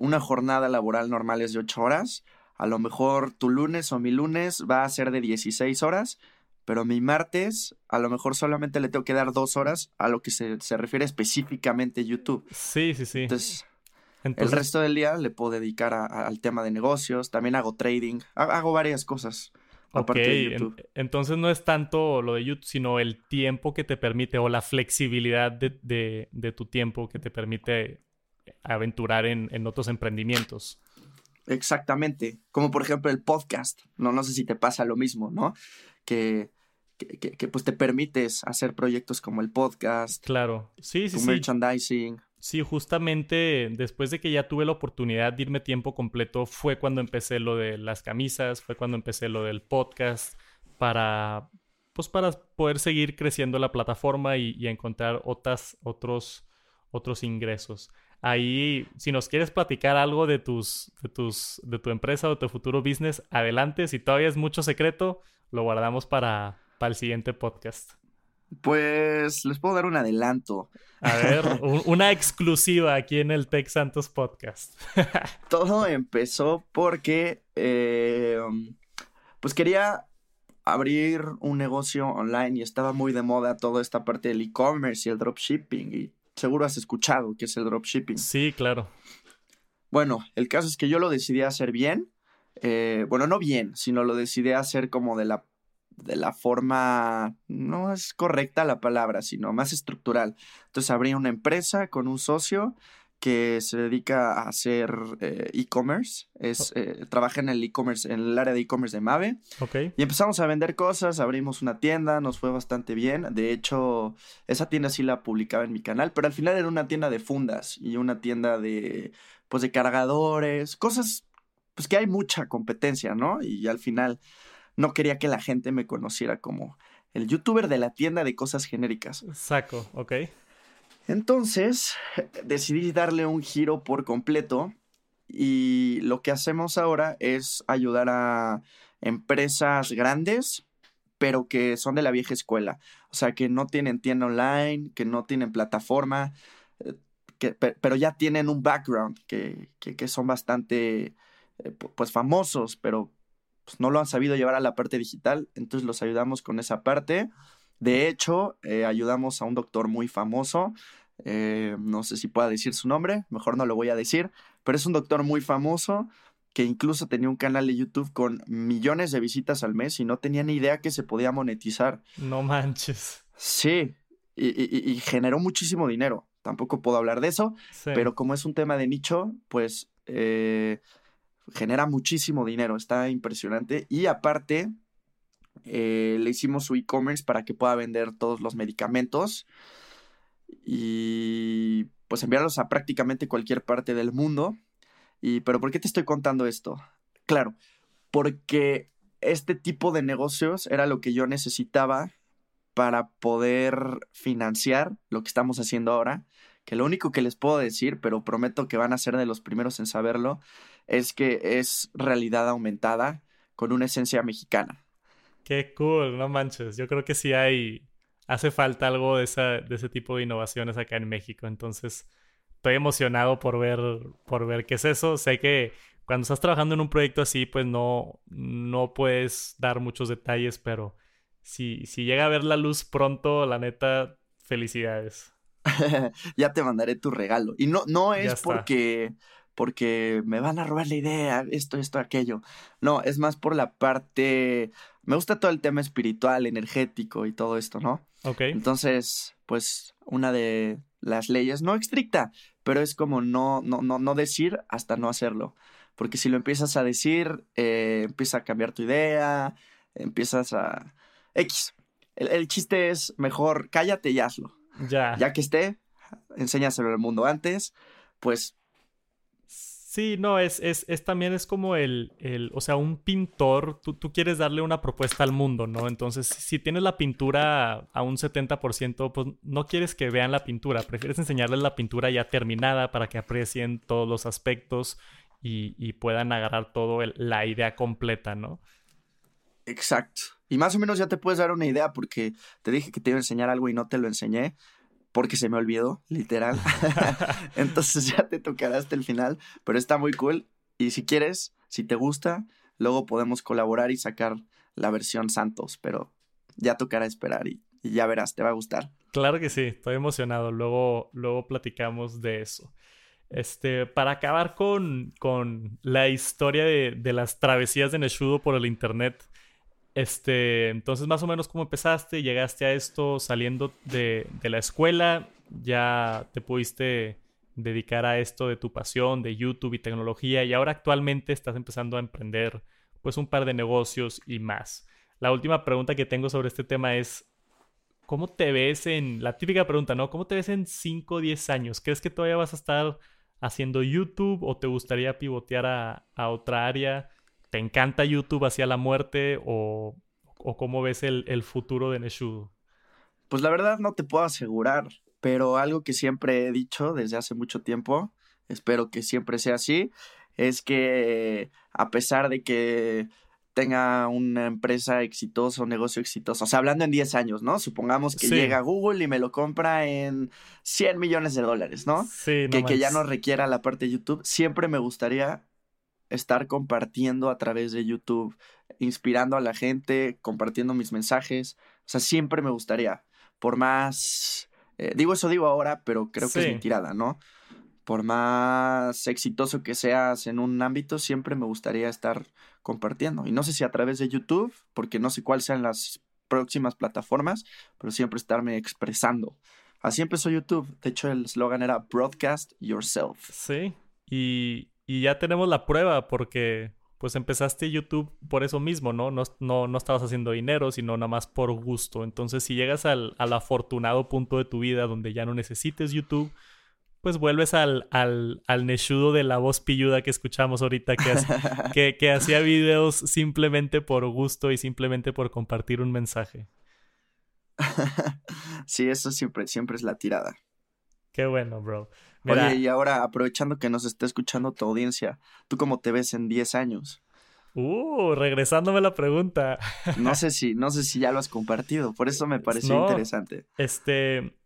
una jornada laboral normal es de 8 horas, a lo mejor tu lunes o mi lunes va a ser de 16 horas, pero mi martes a lo mejor solamente le tengo que dar dos horas a lo que se, se refiere específicamente YouTube. Sí, sí, sí. Entonces, el resto del día le puedo dedicar al tema de negocios, también hago trading, hago varias cosas. Ok, de YouTube. entonces no es tanto lo de YouTube, sino el tiempo que te permite o la flexibilidad de, de, de tu tiempo que te permite aventurar en, en, otros emprendimientos. Exactamente, como por ejemplo el podcast, no, no sé si te pasa lo mismo, ¿no? Que, que, que, pues te permites hacer proyectos como el podcast. Claro, sí, sí, tu merchandising. Sí, justamente después de que ya tuve la oportunidad de irme tiempo completo, fue cuando empecé lo de las camisas, fue cuando empecé lo del podcast, para, pues para poder seguir creciendo la plataforma y, y encontrar otras, otros, otros ingresos ahí, si nos quieres platicar algo de tus, de tus, de tu empresa o tu futuro business, adelante. Si todavía es mucho secreto, lo guardamos para, para el siguiente podcast. Pues les puedo dar un adelanto. A ver, una exclusiva aquí en el Tech Santos Podcast. Todo empezó porque, eh, pues quería abrir un negocio online y estaba muy de moda toda esta parte del e-commerce y el dropshipping y seguro has escuchado que es el dropshipping. Sí, claro. Bueno, el caso es que yo lo decidí hacer bien. Eh, bueno, no bien, sino lo decidí hacer como de la, de la forma, no es correcta la palabra, sino más estructural. Entonces abrí una empresa con un socio que se dedica a hacer eh, e-commerce, es, eh, trabaja en el e-commerce, en el área de e-commerce de Mave. Okay. Y empezamos a vender cosas, abrimos una tienda, nos fue bastante bien. De hecho, esa tienda sí la publicaba en mi canal, pero al final era una tienda de fundas y una tienda de, pues, de cargadores, cosas, pues que hay mucha competencia, ¿no? Y al final no quería que la gente me conociera como el youtuber de la tienda de cosas genéricas. Saco, ok. Entonces decidí darle un giro por completo y lo que hacemos ahora es ayudar a empresas grandes, pero que son de la vieja escuela. O sea, que no tienen tienda online, que no tienen plataforma, eh, que, pero ya tienen un background, que, que, son bastante eh, pues famosos, pero pues, no lo han sabido llevar a la parte digital. Entonces los ayudamos con esa parte. De hecho, eh, ayudamos a un doctor muy famoso, eh, no sé si pueda decir su nombre, mejor no lo voy a decir, pero es un doctor muy famoso que incluso tenía un canal de YouTube con millones de visitas al mes y no tenía ni idea que se podía monetizar. No manches. Sí, y, y, y generó muchísimo dinero. Tampoco puedo hablar de eso, sí. pero como es un tema de nicho, pues eh, genera muchísimo dinero, está impresionante. Y aparte, eh, le hicimos su e-commerce para que pueda vender todos los medicamentos y pues enviarlos a prácticamente cualquier parte del mundo. Y, pero ¿por qué te estoy contando esto? Claro, porque este tipo de negocios era lo que yo necesitaba para poder financiar lo que estamos haciendo ahora. Que lo único que les puedo decir, pero prometo que van a ser de los primeros en saberlo, es que es realidad aumentada con una esencia mexicana. Qué cool, no manches. Yo creo que sí hay, hace falta algo de, esa, de ese tipo de innovaciones acá en México. Entonces, estoy emocionado por ver, por ver qué es eso. Sé que cuando estás trabajando en un proyecto así, pues no, no puedes dar muchos detalles, pero si, si llega a ver la luz pronto, la neta, felicidades. ya te mandaré tu regalo. Y no, no es porque porque me van a robar la idea, esto, esto, aquello. No, es más por la parte... Me gusta todo el tema espiritual, energético y todo esto, ¿no? Ok. Entonces, pues una de las leyes, no estricta, pero es como no, no, no, no decir hasta no hacerlo. Porque si lo empiezas a decir, eh, empieza a cambiar tu idea, empiezas a... X. El, el, chiste es mejor cállate y hazlo. Ya. Ya que esté, enséñaselo al mundo antes, pues Sí, no, es, es, es, también es como el, el o sea, un pintor, tú, tú, quieres darle una propuesta al mundo, ¿no? Entonces, si tienes la pintura a un 70%, pues no quieres que vean la pintura, prefieres enseñarles la pintura ya terminada para que aprecien todos los aspectos y, y puedan agarrar todo la idea completa, ¿no? Exacto. Y más o menos ya te puedes dar una idea porque te dije que te iba a enseñar algo y no te lo enseñé porque se me olvidó, literal. Entonces ya te tocará hasta el final, pero está muy cool. Y si quieres, si te gusta, luego podemos colaborar y sacar la versión Santos, pero ya tocará esperar y, ya verás, te va a gustar. Claro que sí, estoy emocionado. Luego, luego platicamos de eso. Este, para acabar con, con la historia de, de las travesías de Neshudo por el internet, este, entonces más o menos cómo empezaste, llegaste a esto saliendo de, la escuela, ya te pudiste dedicar a esto de tu pasión, de YouTube y tecnología, y ahora actualmente estás empezando a emprender pues un par de negocios y más. La última pregunta que tengo sobre este tema es, ¿cómo te ves en, la típica pregunta, ¿no? ¿Cómo te ves en 5 o 10 años? ¿Crees que todavía vas a estar haciendo YouTube o te gustaría pivotear a otra área? ¿Te encanta YouTube hacia la muerte o, o cómo ves el, el futuro de Neshudo? Pues la verdad no te puedo asegurar, pero algo que siempre he dicho desde hace mucho tiempo, espero que siempre sea así, es que a pesar de que tenga una empresa exitosa, un negocio exitoso, o sea, hablando en 10 años, ¿no? Supongamos que llega Google y me lo compra en 100 millones de dólares, ¿no? Sí, que, que ya no requiera la parte de YouTube, siempre me gustaría estar compartiendo a través de YouTube, inspirando a la gente, compartiendo mis mensajes. O sea, siempre me gustaría, por más, eh, digo eso digo ahora, pero creo que es mentirada, ¿no? Por más exitoso que seas en un ámbito, siempre me gustaría estar compartiendo. Y no sé si a través de YouTube, porque no sé cuáles sean las próximas plataformas, pero siempre estarme expresando. Así empezó YouTube. De hecho, el eslogan era Broadcast Yourself. Sí. Y, y ya tenemos la prueba porque pues empezaste YouTube por eso mismo, ¿no? No, no, no estabas haciendo dinero, sino nada más por gusto. Entonces, si llegas al, al, afortunado punto de tu vida donde ya no necesites YouTube, pues vuelves al, al, al neshudo de la voz pilluda que escuchamos ahorita, que, que, que hacía videos simplemente por gusto y simplemente por compartir un mensaje. sí, eso siempre, siempre es la tirada. Qué bueno, bro. Oye, y ahora aprovechando que nos está escuchando tu audiencia, ¿tú cómo te ves en 10 años? Uh, regresándome la pregunta. no sé si, no sé si ya lo has compartido, por eso me pareció interesante. Este,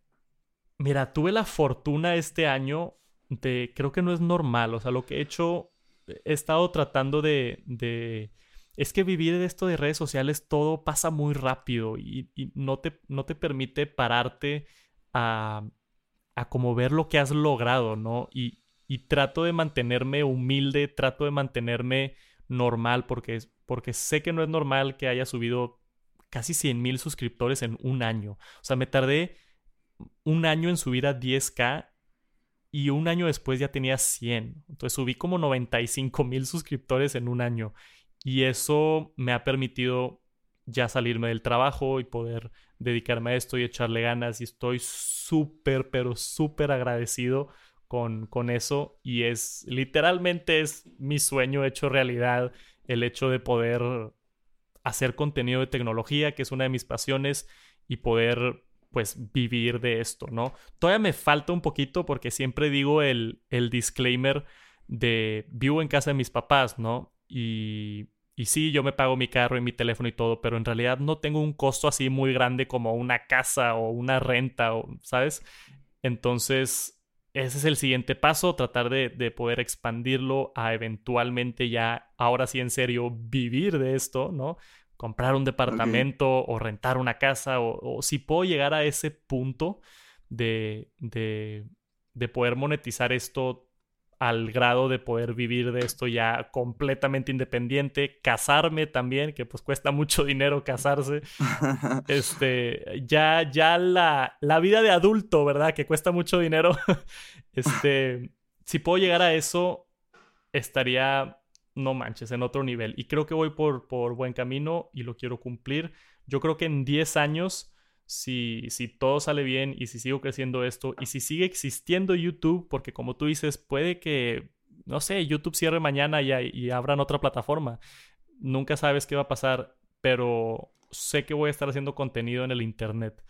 mira, tuve la fortuna este año de, creo que no es normal, o sea, lo que he hecho, he estado tratando de, de es que vivir de esto de redes sociales todo pasa muy rápido y, y no, te, no te permite pararte a a como ver lo que has logrado, ¿no? Y, y trato de mantenerme humilde, trato de mantenerme normal, porque, porque sé que no es normal que haya subido casi 100 mil suscriptores en un año. O sea, me tardé un año en subir a 10k y un año después ya tenía 100. Entonces subí como 95 mil suscriptores en un año. Y eso me ha permitido ya salirme del trabajo y poder dedicarme a esto y echarle ganas y estoy súper, pero súper agradecido con, con eso y es literalmente es mi sueño hecho realidad el hecho de poder hacer contenido de tecnología, que es una de mis pasiones, y poder pues vivir de esto, ¿no? Todavía me falta un poquito porque siempre digo el, el disclaimer de vivo en casa de mis papás, ¿no? Y, y sí, yo me pago mi carro y mi teléfono y todo, pero en realidad no tengo un costo así muy grande como una casa o una renta, o, ¿sabes? Entonces, ese es el siguiente paso, tratar de, de, poder expandirlo a eventualmente ya, ahora sí en serio, vivir de esto, ¿no? Comprar un departamento o rentar una casa, o, o, si puedo llegar a ese punto de, de, de poder monetizar esto al grado de poder vivir de esto ya completamente independiente, casarme también, que pues cuesta mucho dinero casarse. este, ya ya la, la vida de adulto, ¿verdad? Que cuesta mucho dinero. este, si puedo llegar a eso estaría no manches, en otro nivel. Y creo que voy por, por buen camino y lo quiero cumplir. Yo creo que en 10 años si, si todo sale bien y si sigo creciendo esto y si sigue existiendo YouTube, porque como tú dices, puede que, no sé, YouTube cierre mañana y, abran otra plataforma. Nunca sabes qué va a pasar, pero sé que voy a estar haciendo contenido en el Internet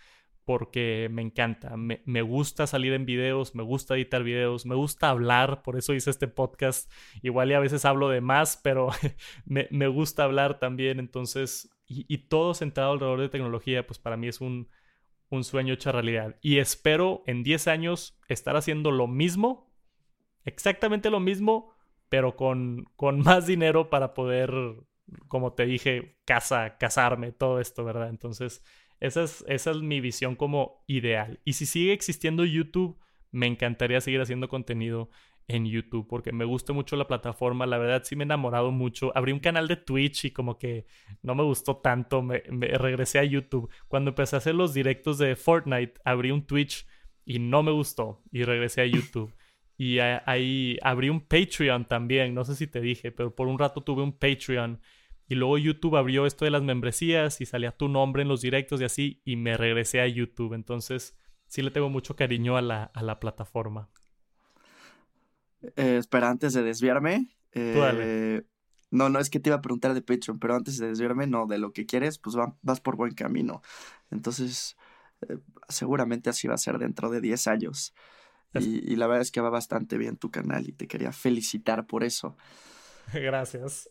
porque me encanta, me, me, gusta salir en videos, me gusta editar videos, me gusta hablar, por eso hice este podcast. Igual y a veces hablo de más, pero me, me gusta hablar también, entonces y, todo centrado alrededor de tecnología, pues para mí es un, un sueño hecho realidad. Y espero en 10 años estar haciendo lo mismo, exactamente lo mismo, pero con, con más dinero para poder, como te dije, casa, casarme, todo esto, ¿verdad? Entonces, esa es, esa es mi visión como ideal. Y si sigue existiendo YouTube, me encantaría seguir haciendo contenido en YouTube porque me gusta mucho la plataforma. La verdad sí me he enamorado mucho. Abrí un canal de Twitch y como que no me gustó tanto. Me, regresé a YouTube. Cuando empecé a hacer los directos de Fortnite, abrí un Twitch y no me gustó y regresé a YouTube. Y ahí abrí un Patreon también. No sé si te dije, pero por un rato tuve un Patreon. Y luego YouTube abrió esto de las membresías y salía tu nombre en los directos y así. Y me regresé a YouTube. Entonces sí le tengo mucho cariño a la, a la plataforma. Eh, espera, antes de desviarme. Eh, no, no es que te iba a preguntar de Patreon, pero antes de desviarme, no, de lo que quieres, pues vas por buen camino. Entonces, eh, seguramente así va a ser dentro de 10 años. Y, y, la verdad es que va bastante bien tu canal y te quería felicitar por eso. Gracias.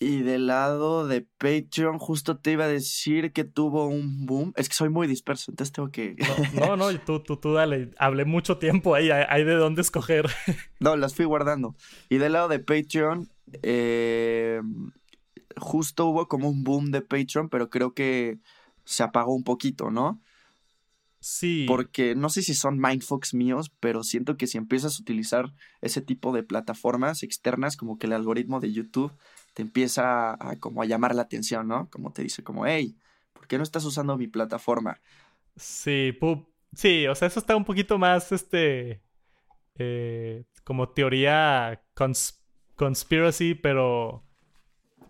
Y del lado de Patreon, justo te iba a decir que tuvo un boom. Es que soy muy disperso, entonces tengo que. No, no, tú, tú, tú dale. Hablé mucho tiempo ahí, hay de dónde escoger. No, las fui guardando. Y del lado de Patreon, eh, justo hubo como un boom de Patreon, pero creo que se apagó un poquito, ¿no? Sí. Porque no sé si son mindfucks míos, pero siento que si empiezas a utilizar ese tipo de plataformas externas, como que el algoritmo de YouTube te empieza a, como a llamar la atención, ¿no? Como te dice, como, hey, ¿por qué no estás usando mi plataforma? Sí, sí, o sea, eso está un poquito más, este, eh, como teoría conspiracy, pero,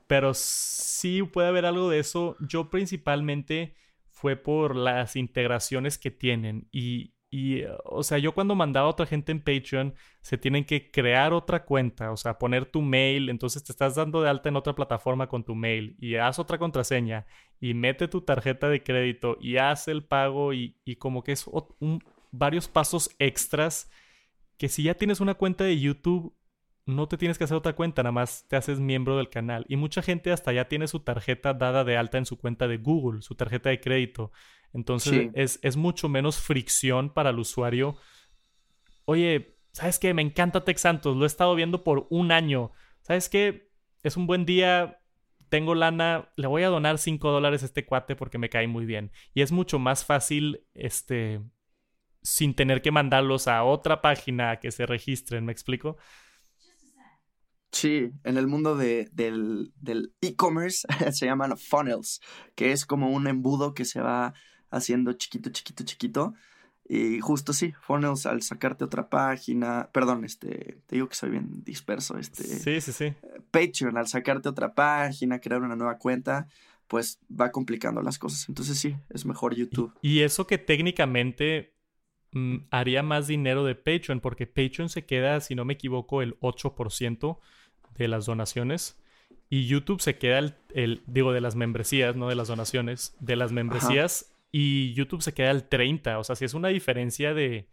pero sí puede haber algo de eso. Yo principalmente fue por las integraciones que tienen. Y, y, o sea, yo cuando mandaba a otra gente en Patreon, se tienen que crear otra cuenta, o sea, poner tu mail, entonces te estás dando de alta en otra plataforma con tu mail y haz otra contraseña y mete tu tarjeta de crédito y haz el pago y, y como que es un, varios pasos extras que si ya tienes una cuenta de YouTube, no te tienes que hacer otra cuenta, nada más te haces miembro del canal. Y mucha gente hasta ya tiene su tarjeta dada de alta en su cuenta de Google, su tarjeta de crédito. Entonces es, mucho menos fricción para el usuario. Oye, ¿sabes qué? Me encanta Tex Santos, lo he estado viendo por un año. ¿Sabes qué? Es un buen día, tengo lana, le voy a donar 5 dólares a este cuate porque me cae muy bien. Y es mucho más fácil, este, sin tener que mandarlos a otra página que se registren, ¿me explico? Sí, en el mundo de, del e-commerce se llaman funnels, que es como un embudo que se va haciendo chiquito, chiquito, chiquito. Y justo sí, Funnels al sacarte otra página, perdón, este, te digo que soy bien disperso, este. Sí, sí, sí. Patreon al sacarte otra página, crear una nueva cuenta, pues va complicando las cosas. Entonces sí, es mejor YouTube. Y, eso que técnicamente mm, haría más dinero de Patreon, porque Patreon se queda, si no me equivoco, el 8% de las donaciones. y YouTube se queda el, digo, de las membresías, no de las donaciones, de las membresías y YouTube se queda al 30. O sea, si es una diferencia de,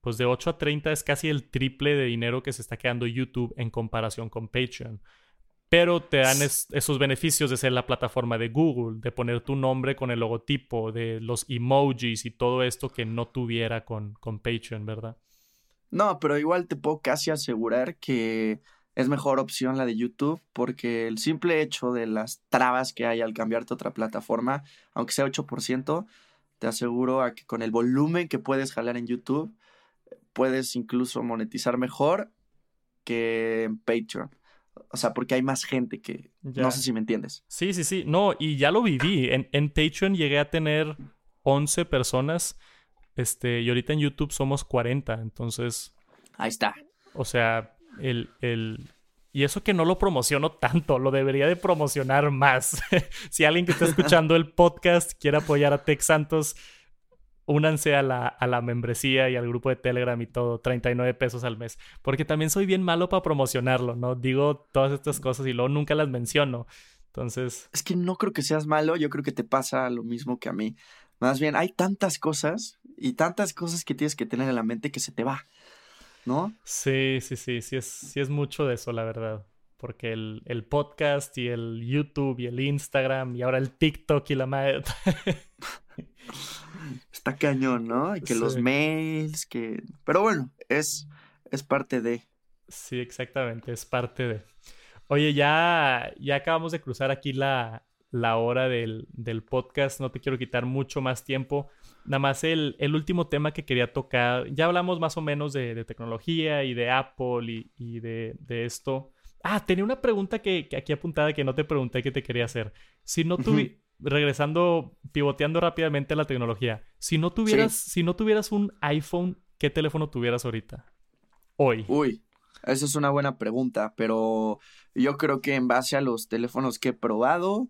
pues de 8 a 30 es casi el triple de dinero que se está quedando YouTube en comparación con Patreon. Pero te dan esos beneficios de ser la plataforma de Google, de poner tu nombre con el logotipo, de los emojis y todo esto que no tuviera con, con Patreon, ¿verdad? No, pero igual te puedo casi asegurar que es mejor opción la de YouTube porque el simple hecho de las trabas que hay al cambiarte a otra plataforma, aunque sea 8%, te aseguro a que con el volumen que puedes jalar en YouTube, puedes incluso monetizar mejor que en Patreon. O sea, porque hay más gente que... No sé si me entiendes. Sí, sí, sí. No, y ya lo viví. En, en Patreon llegué a tener 11 personas. Este, y ahorita en YouTube somos 40. Entonces... Ahí está. O sea, el, el... Y eso que no lo promociono tanto, lo debería de promocionar más. si alguien que está escuchando el podcast quiere apoyar a Tech Santos, únanse a la, a la membresía y al grupo de Telegram y todo, 39 pesos al mes. Porque también soy bien malo para promocionarlo, ¿no? Digo todas estas cosas y luego nunca las menciono. Entonces... Es que no creo que seas malo, yo creo que te pasa lo mismo que a mí. Más bien, hay tantas cosas y tantas cosas que tienes que tener en la mente que se te va, ¿no? Sí, sí, sí, sí es, sí es mucho de eso, la verdad. Porque el, el podcast y el YouTube y el Instagram y ahora el TikTok y la madre... está cañón, ¿no? Y que los mails, que... Pero bueno, es, es parte de... Sí, exactamente, es parte de... Oye, ya, ya acabamos de cruzar aquí la, la hora del, del, podcast, no te quiero quitar mucho más tiempo. Nada más el, el último tema que quería tocar, ya hablamos más o menos de, de tecnología y de Apple y, y de, de, esto. Ah, tenía una pregunta que, que, aquí apuntada que no te pregunté que te quería hacer. Si no tuvi regresando, pivoteando rápidamente a la tecnología, si no tuvieras, si no tuvieras un iPhone, ¿qué teléfono tuvieras ahorita? Hoy. Uy, esa es una buena pregunta, pero yo creo que en base a los teléfonos que he probado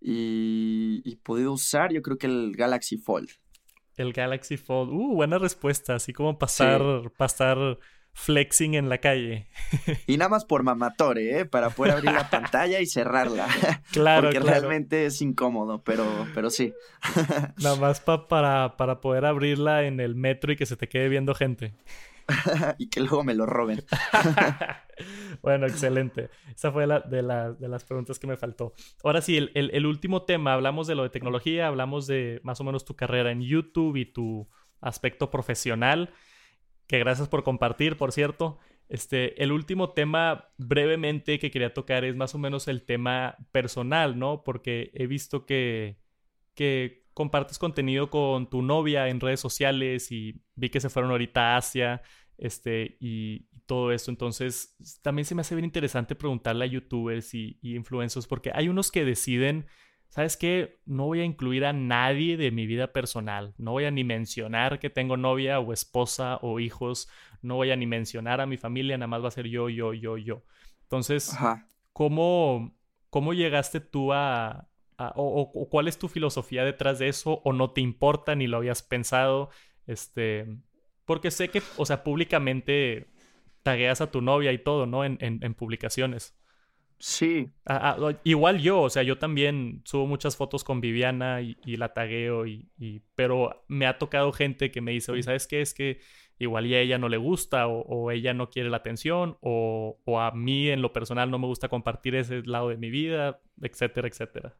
y, y podido usar, yo creo que el Galaxy Fold. El Galaxy Fold. Uh, buena respuesta. Así como pasar, pasar flexing en la calle. Y nada más por mamatore, ¿eh? Para poder abrir la pantalla y cerrarla. Claro, Porque realmente es incómodo, pero, pero sí. Nada más para, para poder abrirla en el metro y que se te quede viendo gente. y que luego me lo roben. bueno, excelente. Esa fue la, de, de, las preguntas que me faltó. Ahora sí, el, el, último tema. Hablamos de lo de tecnología, hablamos de más o menos tu carrera en YouTube y tu aspecto profesional que gracias por compartir, por cierto. Este, el último tema brevemente que quería tocar es más o menos el tema personal, ¿no? Porque he visto que, que compartes contenido con tu novia en redes sociales y vi que se fueron ahorita a Asia, este, y, todo eso. Entonces, también se me hace bien interesante preguntarle a youtubers y, y influencers, porque hay unos que deciden ¿sabes qué? No voy a incluir a nadie de mi vida personal. No voy a ni mencionar que tengo novia o esposa o hijos. No voy a ni mencionar a mi familia, nada más va a ser yo, yo, yo, yo. Entonces, ¿cómo, ¿cómo llegaste tú a... o, cuál es tu filosofía detrás de eso? ¿O no te importa ni lo habías pensado? Este... Porque sé que, o sea, públicamente tagueas a tu novia y todo, ¿no? En, en, en publicaciones. Sí. Ah, ah, igual yo, o sea, yo también subo muchas fotos con Viviana y, la tagueo, y, pero me ha tocado gente que me dice, oye, ¿sabes qué? Es que igual ya a ella no le gusta o, ella no quiere la atención o, a mí en lo personal no me gusta compartir ese lado de mi vida, etcétera, etcétera.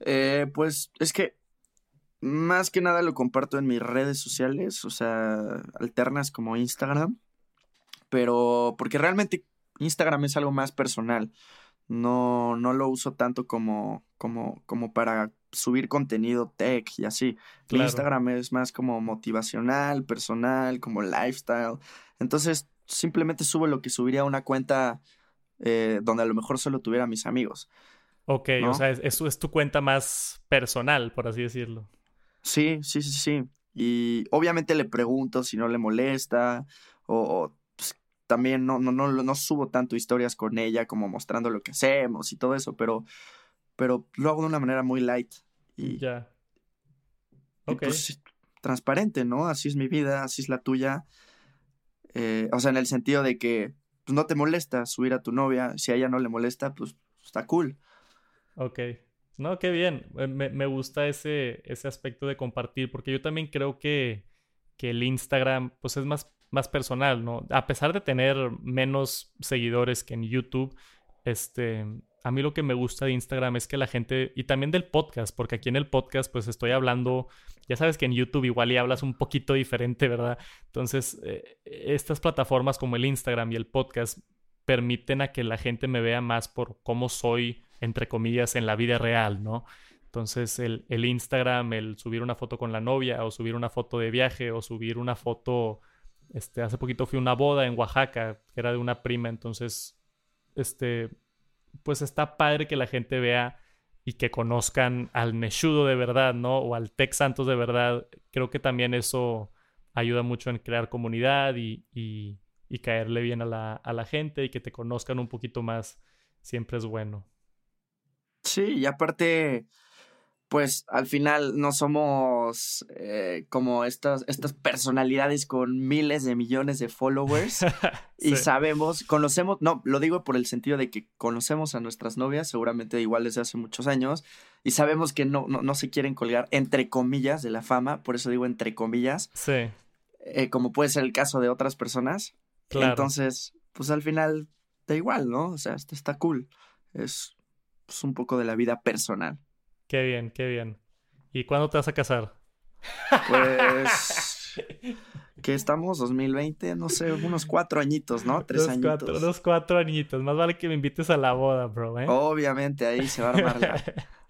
Eh, pues es que más que nada lo comparto en mis redes sociales, o sea, alternas como Instagram, pero porque realmente Instagram es algo más personal. No, no lo uso tanto como, como, como para subir contenido tech y así. Instagram es más como motivacional, personal, como lifestyle. Entonces, simplemente subo lo que subiría a una cuenta eh, donde a lo mejor solo tuviera mis amigos. Ok, o sea, eso es tu cuenta más personal, por así decirlo. Sí, sí, sí, sí. Y obviamente le pregunto si no le molesta o también no, no, no, no subo tanto historias con ella como mostrando lo que hacemos y todo eso, pero, pero lo hago de una manera muy light. Y, ya. Pues, transparente, ¿no? Así es mi vida, así es la tuya. Eh, o sea, en el sentido de que pues, no te molesta subir a tu novia. Si a ella no le molesta, pues está cool. Ok. No, qué bien. Me, me gusta ese, ese aspecto de compartir, porque yo también creo que, que el Instagram, pues es más, más personal, ¿no? A pesar de tener menos seguidores que en YouTube, este, a mí lo que me gusta de Instagram es que la gente, y también del podcast, porque aquí en el podcast pues estoy hablando, ya sabes que en YouTube igual y hablas un poquito diferente, ¿verdad? Entonces, eh, estas plataformas como el Instagram y el podcast permiten a que la gente me vea más por cómo soy entre comillas, en la vida real, ¿no? Entonces el, Instagram, el subir una foto con la novia o subir una foto de viaje o subir una foto, este, hace poquito fui a una boda en Oaxaca, que era de una prima, entonces, este, pues está padre que la gente vea y que conozcan al Neshudo de verdad, ¿no? O al Tex Santos de verdad. Creo que también eso ayuda mucho en crear comunidad y, y, y caerle bien a la, a la gente y que te conozcan un poquito más, siempre es bueno. Sí, y aparte, pues al final no somos eh, como estas, estas personalidades con miles de millones de followers y sabemos, conocemos, no, lo digo por el sentido de que conocemos a nuestras novias, seguramente igual desde hace muchos años, y sabemos que no, no, se quieren colgar entre comillas de la fama, por eso digo entre comillas, sí. Eh, como puede ser el caso de otras personas. Entonces, pues al final da igual, ¿no? O sea, está, está cool. Es, pues, un poco de la vida personal. Qué bien, qué bien. ¿Y cuándo te vas a casar? Pues. que estamos 2020, no sé, unos cuatro añitos, ¿no? Tres añitos. Cuatro, unos cuatro añitos. Más vale que me invites a la boda, bro, ¿eh? Obviamente, ahí se va a armar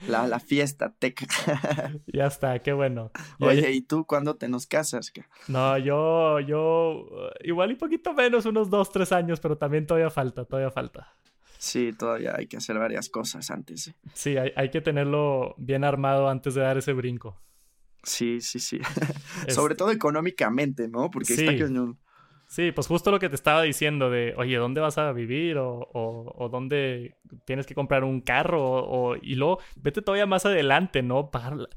la, la, fiesta tech. ya está, qué bueno. Oye, ¿y tú cuándo te nos casas? No, yo, yo, igual y poquito menos, unos dos, tres años, pero también todavía falta, todavía falta. Sí, todavía hay que hacer varias cosas antes. Sí, hay, hay, que tenerlo bien armado antes de dar ese brinco. Sí, sí, sí. Sobre todo económicamente, ¿no? Porque sí. está cañón. Sí, pues justo lo que te estaba diciendo de, oye, ¿dónde vas a vivir? O, o, o dónde tienes que comprar un carro. O, y luego, vete todavía más adelante, ¿no? Pagar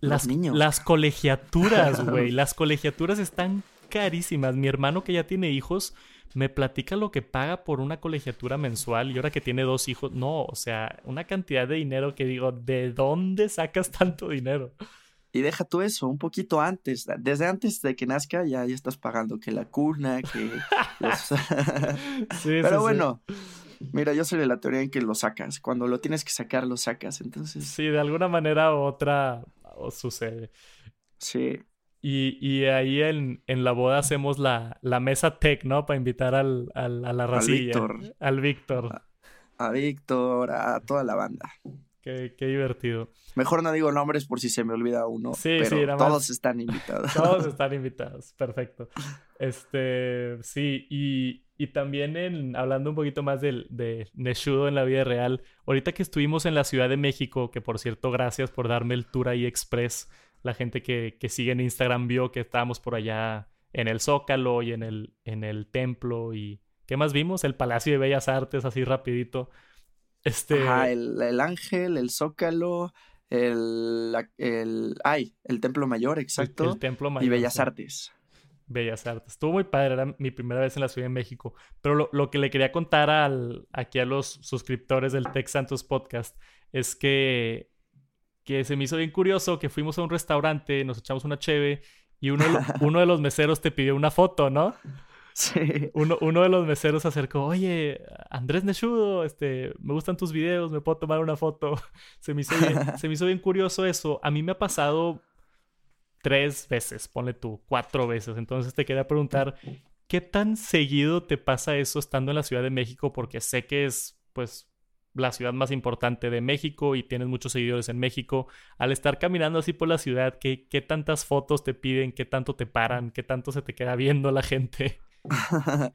las, niños. las colegiaturas, güey. las colegiaturas están carísimas. Mi hermano que ya tiene hijos me platica lo que paga por una colegiatura mensual y ahora que tiene dos hijos, no, o sea, una cantidad de dinero que digo, ¿de dónde sacas tanto dinero? Y deja tú eso, un poquito antes, desde antes de que nazca ya, ya estás pagando que la cuna, que... sí, Pero bueno, mira, yo soy de la teoría en que lo sacas, cuando lo tienes que sacar, lo sacas, entonces... Sí, de alguna manera u otra sucede. Sí, y, y ahí en, en, la boda hacemos la, la mesa tech, ¿no? Para invitar al, al a la racilla. Al Víctor. A, Víctor, a toda la banda. Qué, qué, divertido. Mejor no digo nombres por si se me olvida uno. Sí, pero sí, nada todos están invitados. Todos están invitados, perfecto. Este, sí, y, y también en, hablando un poquito más de, de Neshudo en la vida real, ahorita que estuvimos en la Ciudad de México, que por cierto, gracias por darme el tour ahí express la gente que, que, sigue en Instagram vio que estábamos por allá en el Zócalo y en el, en el templo y... ¿Qué más vimos? El Palacio de Bellas Artes, así rapidito. Este... Ajá, el, el Ángel, el Zócalo, el, el... Ay, el Templo Mayor, exacto. El, Templo Mayor. Y Bellas Artes. Bellas Artes. Estuvo muy padre, era mi primera vez en la Ciudad de México. Pero lo, lo que le quería contar al, aquí a los suscriptores del Tech Santos Podcast es que que se me hizo bien curioso que fuimos a un restaurante, nos echamos una cheve y uno, uno de los meseros te pidió una foto, ¿no? Sí. Uno, uno de los meseros se acercó, oye, Andrés Neshudo, este, me gustan tus videos, me puedo tomar una foto. Se me, hizo bien, se me hizo bien curioso eso. A mí me ha pasado tres veces, ponle tú, cuatro veces. Entonces te quería preguntar, ¿qué tan seguido te pasa eso estando en la Ciudad de México? Porque sé que es, pues, la ciudad más importante de México y tienes muchos seguidores en México, al estar caminando así por la ciudad, ¿qué, qué tantas fotos te piden? ¿Qué tanto te paran? ¿Qué tanto se te queda viendo la gente?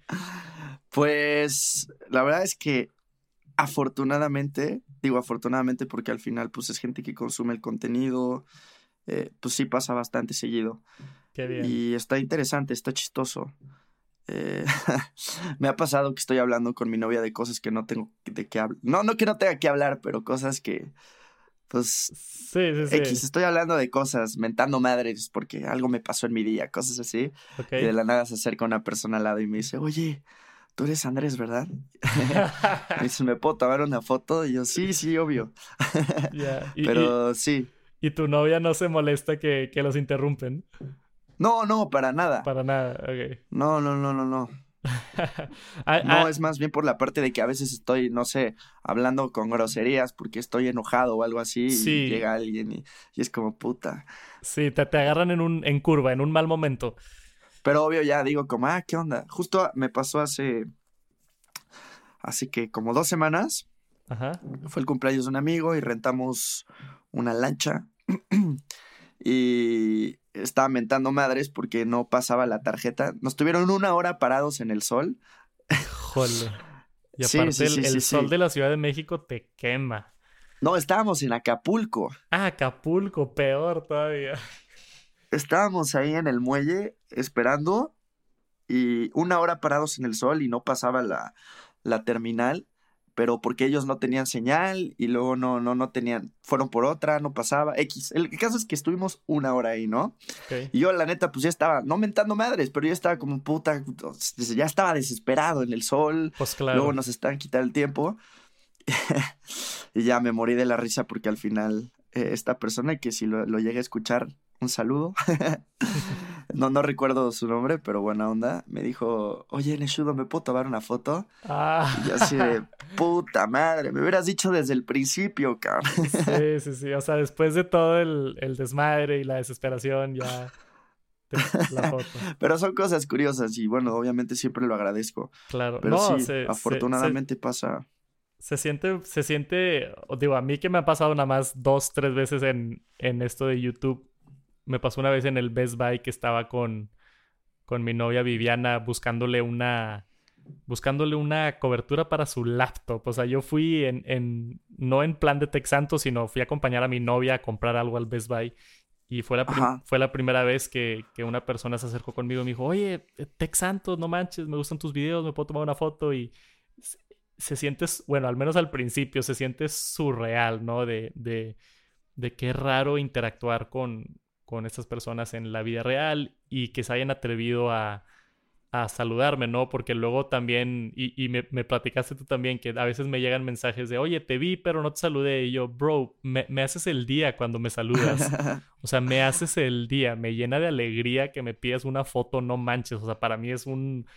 pues la verdad es que afortunadamente, digo afortunadamente porque al final pues es gente que consume el contenido, eh, pues sí pasa bastante seguido. Qué bien. Y está interesante, está chistoso. Eh, me ha pasado que estoy hablando con mi novia de cosas que no tengo de qué hablar. No, no que no tenga que hablar, pero cosas que, pues, sí, sí, sí. X, estoy hablando de cosas, mentando madres porque algo me pasó en mi día, cosas así. Y de la nada se acerca una persona al lado y me dice, oye, tú eres Andrés, ¿verdad? me dice, ¿me puedo tomar una foto? Y yo, sí, sí, obvio. Pero sí. ¿Y tu novia no se molesta que, que los interrumpen? No, no, para nada. Para nada, ok. No, no, no, no, no. Ah, no, ah. es más bien por la parte de que a veces estoy, no sé, hablando con groserías porque estoy enojado o algo así y llega alguien y, es como puta. Sí, te, te agarran en un en curva, en un mal momento. Pero obvio ya digo como, ah, ¿qué onda? Justo me pasó hace, así que como dos semanas. Ajá. Fue el cumpleaños de un amigo y rentamos una lancha. y estaba mentando madres porque no pasaba la tarjeta. Nos tuvieron una hora parados en el sol. Jole. Y aparte el, sol de la Ciudad de México te quema. No, estábamos en Acapulco. Ah, Acapulco, peor todavía. Estábamos ahí en el muelle esperando y una hora parados en el sol y no pasaba la, la terminal pero porque ellos no tenían señal y luego no, no, no tenían, fueron por otra, no pasaba, X. El, caso es que estuvimos una hora ahí, ¿no? Y yo, la neta, pues ya estaba, no mentando madres, pero yo estaba como puta, ya estaba desesperado en el sol. Pues claro. Luego nos están quitando el tiempo. y ya me morí de la risa porque al final eh, esta persona, que si lo, lo llegué a escuchar, un saludo. no, no recuerdo su nombre, pero buena onda. Me dijo, oye, Neshudo, ¿me puedo tomar una foto? Ah. Y así de, puta madre, me hubieras dicho desde el principio, cabrón. Sí, sí, sí. O sea, después de todo el, el desmadre y la desesperación, ya... La foto. Pero son cosas curiosas y bueno, obviamente siempre lo agradezco. Claro, pero sí, afortunadamente pasa. Se siente, se siente, digo, a mí que me ha pasado nada más dos, tres veces en, en esto de YouTube, me pasó una vez en el Best Buy que estaba con, con mi novia Viviana buscándole una buscándole una cobertura para su laptop. O sea, yo fui en, en no en plan de Texanto, sino fui a acompañar a mi novia a comprar algo al Best Buy. Y fue la, fue la primera vez que, que, una persona se acercó conmigo y me dijo, oye, Texanto, no manches, me gustan tus videos, me puedo tomar una foto. Y se, siente, bueno, al menos al principio, se siente surreal, ¿no? De, de, de qué raro interactuar con, con estas personas en la vida real y que se hayan atrevido a, a saludarme, ¿no? Porque luego también, y, y me, me, platicaste tú también, que a veces me llegan mensajes de, oye, te vi, pero no te saludé. Y yo, bro, me, me haces el día cuando me saludas. o sea, me haces el día, me llena de alegría que me pidas una foto, no manches. O sea, para mí es un,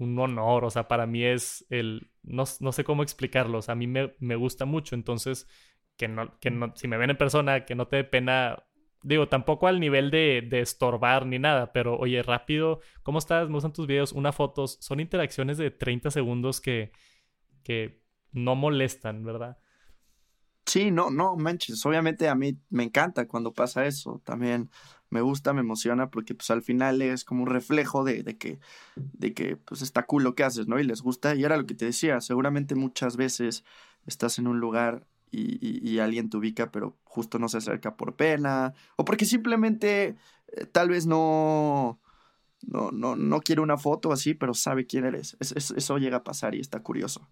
un honor, o sea, para mí es el, no, no sé cómo explicarlo, o sea, a mí me, me gusta mucho, entonces, que no, que no, si me ven en persona, que no te dé pena Digo, tampoco al nivel de, de, estorbar ni nada, pero oye, rápido, ¿cómo estás? Me gustan tus videos, una fotos. Son interacciones de 30 segundos que, que no molestan, ¿verdad? Sí, no, no manches. Obviamente a mí me encanta cuando pasa eso. También me gusta, me emociona, porque pues al final es como un reflejo de, de que, de que pues está cool lo que haces, ¿no? Y les gusta. Y era lo que te decía, seguramente muchas veces estás en un lugar y, alguien te ubica, pero justo no se acerca por pena, o porque simplemente eh, tal vez no, no, no, no quiere una foto así, pero sabe quién eres. eso llega a pasar y está curioso.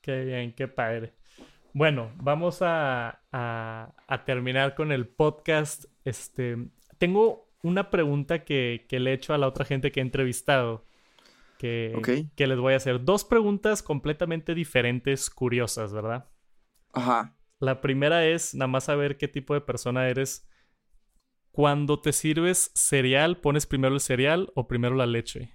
Qué bien, qué padre. Bueno, vamos a, a, terminar con el podcast. Este, tengo una pregunta que, que, le he hecho a la otra gente que he entrevistado. Que, que les voy a hacer. Dos preguntas completamente diferentes, curiosas, ¿verdad? Ajá. La primera es nada más saber qué tipo de persona eres. Cuando te sirves cereal, ¿pones primero el cereal o primero la leche?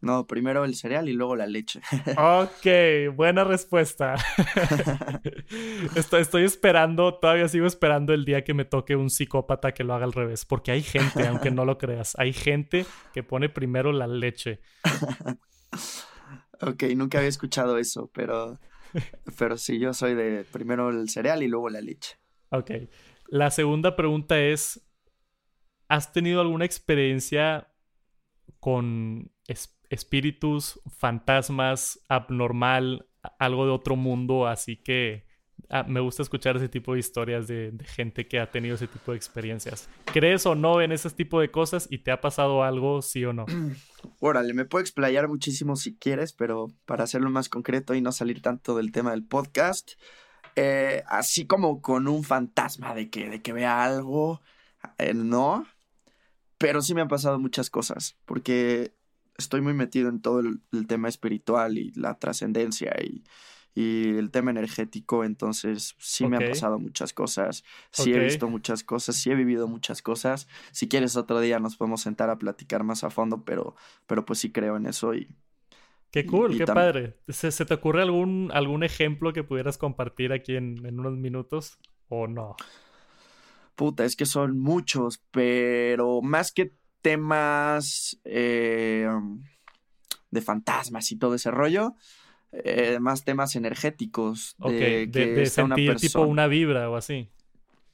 No, primero el cereal y luego la leche. ok, buena respuesta. estoy, estoy, esperando, todavía sigo esperando el día que me toque un psicópata que lo haga al revés, porque hay gente, aunque no lo creas, hay gente que pone primero la leche. ok, nunca había escuchado eso, pero Pero sí, yo soy de primero el cereal y luego la leche. Ok. La segunda pregunta es, ¿has tenido alguna experiencia con espíritus, fantasmas, abnormal, algo de otro mundo? Así que Ah, me gusta escuchar ese tipo de historias de, gente que ha tenido ese tipo de experiencias. ¿Crees o no en ese tipo de cosas y te ha pasado algo, sí o no? Órale, me puedo explayar muchísimo si quieres, pero para hacerlo más concreto y no salir tanto del tema del podcast, eh, así como con un fantasma de que, de que vea algo, eh, no, pero sí me han pasado muchas cosas, porque estoy muy metido en todo el, tema espiritual y la trascendencia y, el tema energético, entonces sí me han pasado muchas cosas, sí he visto muchas cosas, sí he vivido muchas cosas. Si quieres otro día nos podemos sentar a platicar más a fondo, pero, pero pues sí creo en eso y... Qué cool, qué padre. ¿Se, te ocurre algún, algún ejemplo que pudieras compartir aquí en, en unos minutos o no? Puta, es que son muchos, pero más que temas eh, de fantasmas y todo ese rollo, eh, más temas energéticos. De, de, sentir una tipo una vibra o así.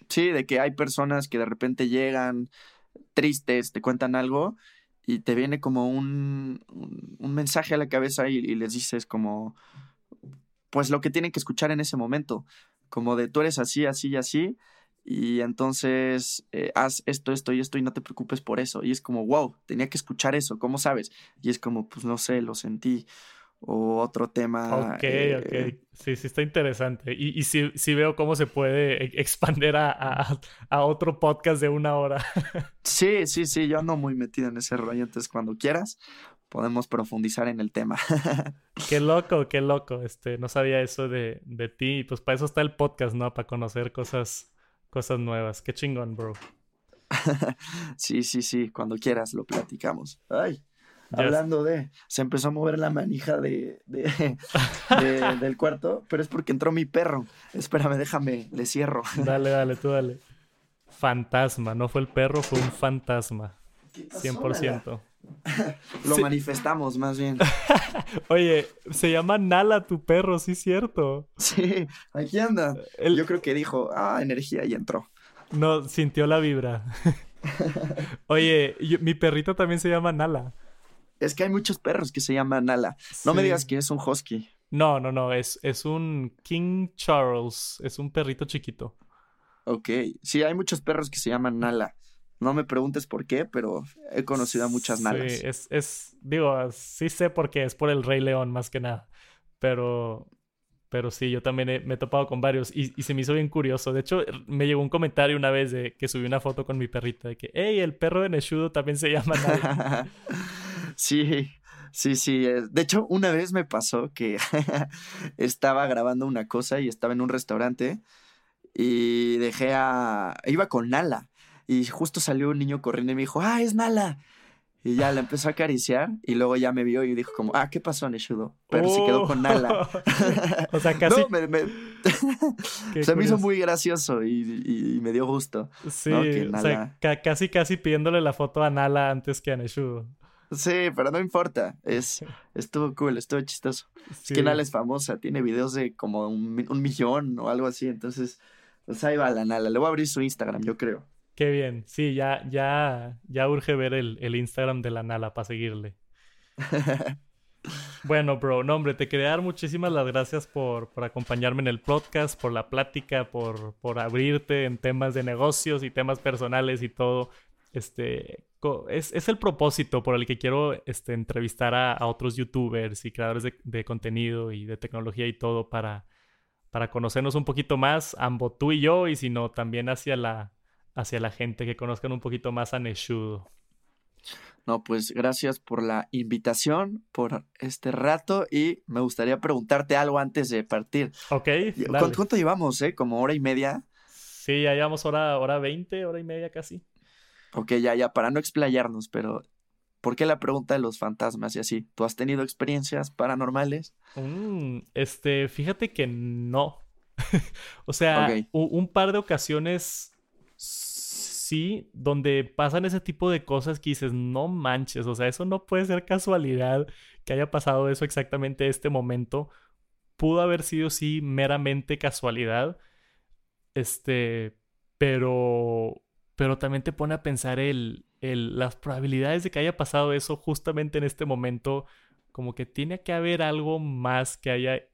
Sí, de que hay personas que de repente llegan tristes, te cuentan algo y te viene como un, un, mensaje a la cabeza y, y, les dices como, pues lo que tienen que escuchar en ese momento, como de tú eres así, así y así, y entonces eh, haz esto, esto y esto y no te preocupes por eso. Y es como, wow, tenía que escuchar eso, ¿cómo sabes? Y es como, pues no sé, lo sentí. O otro tema. Ok, eh, ok. Sí, sí, está interesante. Y, y sí, sí, veo cómo se puede e, expandir a, a, a, otro podcast de una hora. sí, sí, sí, yo ando muy metido en ese rollo. Entonces, cuando quieras, podemos profundizar en el tema. qué loco, qué loco. Este, no sabía eso de, de ti. Pues para eso está el podcast, ¿no? Para conocer cosas cosas nuevas. Qué chingón, bro. sí, sí, sí. Cuando quieras lo platicamos. Ay. Hablando de, se empezó a mover la manija de, de, del cuarto, pero es porque entró mi perro. Espérame, déjame, le cierro. Dale, dale, tú dale. Fantasma, no fue el perro, fue un fantasma. 100%. Lo manifestamos más bien. Oye, se llama Nala tu perro, sí, cierto. Sí, aquí anda. Yo creo que dijo, ah, energía y entró. No, sintió la vibra. Oye, mi perrito también se llama Nala. Es que hay muchos perros que se llaman Nala. No me digas que es un husky. No, no, no, es, es un King Charles, es un perrito chiquito. Ok, sí, hay muchos perros que se llaman Nala. No me preguntes por qué, pero he conocido a muchas nalas. Sí, es, es, digo, sí sé por qué, es por el Rey León más que nada. Pero, pero sí, yo también me he topado con varios y, y, se me hizo bien curioso. De hecho, me llegó un comentario una vez de que subí una foto con mi perrita de que, hey, el perro de Neshudo también se llama Nala. sí, sí, sí. De hecho, una vez me pasó que estaba grabando una cosa y estaba en un restaurante y dejé a... iba con Nala y justo salió un niño corriendo y me dijo, ah, es Nala. Y ya la empezó a acariciar y luego ya me vio y dijo como, ah, ¿qué pasó, Neshudo? Pero se quedó con Nala. o sea, casi... No, me, se me hizo muy gracioso y, me dio gusto. Sí, o sea, casi, casi pidiéndole la foto a Nala antes que a Neshudo. Sí, pero no importa. Es, estuvo cool, estuvo chistoso. Es que Nala es famosa, tiene videos de como un, un millón o algo así. Entonces, pues ahí va la Nala. Le voy a abrir su Instagram, yo creo. Qué bien. Sí, ya, ya, ya urge ver el, el Instagram de la Nala para seguirle. bueno, bro, no, hombre, te quería dar muchísimas las gracias por, por acompañarme en el podcast, por la plática, por, por abrirte en temas de negocios y temas personales y todo. Este, es, es el propósito por el que quiero este, entrevistar a, a otros youtubers y creadores de, de, contenido y de tecnología y todo para, para conocernos un poquito más, ambos tú y yo, y si no, también hacia la, hacia la gente, que conozcan un poquito más a Neshudo. No, pues gracias por la invitación, por este rato y me gustaría preguntarte algo antes de partir. Ok. ¿Cuánto, llevamos, eh? ¿Como hora y media? Sí, ya llevamos hora, hora 20, hora y media casi. Ok, ya, ya, para no explayarnos, pero ¿por qué la pregunta de los fantasmas y así? ¿Tú has tenido experiencias paranormales? Mm, este, fíjate que no. o sea, un par de ocasiones sí, donde pasan ese tipo de cosas que dices, no manches, o sea, eso no puede ser casualidad que haya pasado eso exactamente este momento. Pudo haber sido, sí, meramente casualidad. Este, pero, pero también te pone a pensar el, el, las probabilidades de que haya pasado eso justamente en este momento, como que tiene que haber algo más que haya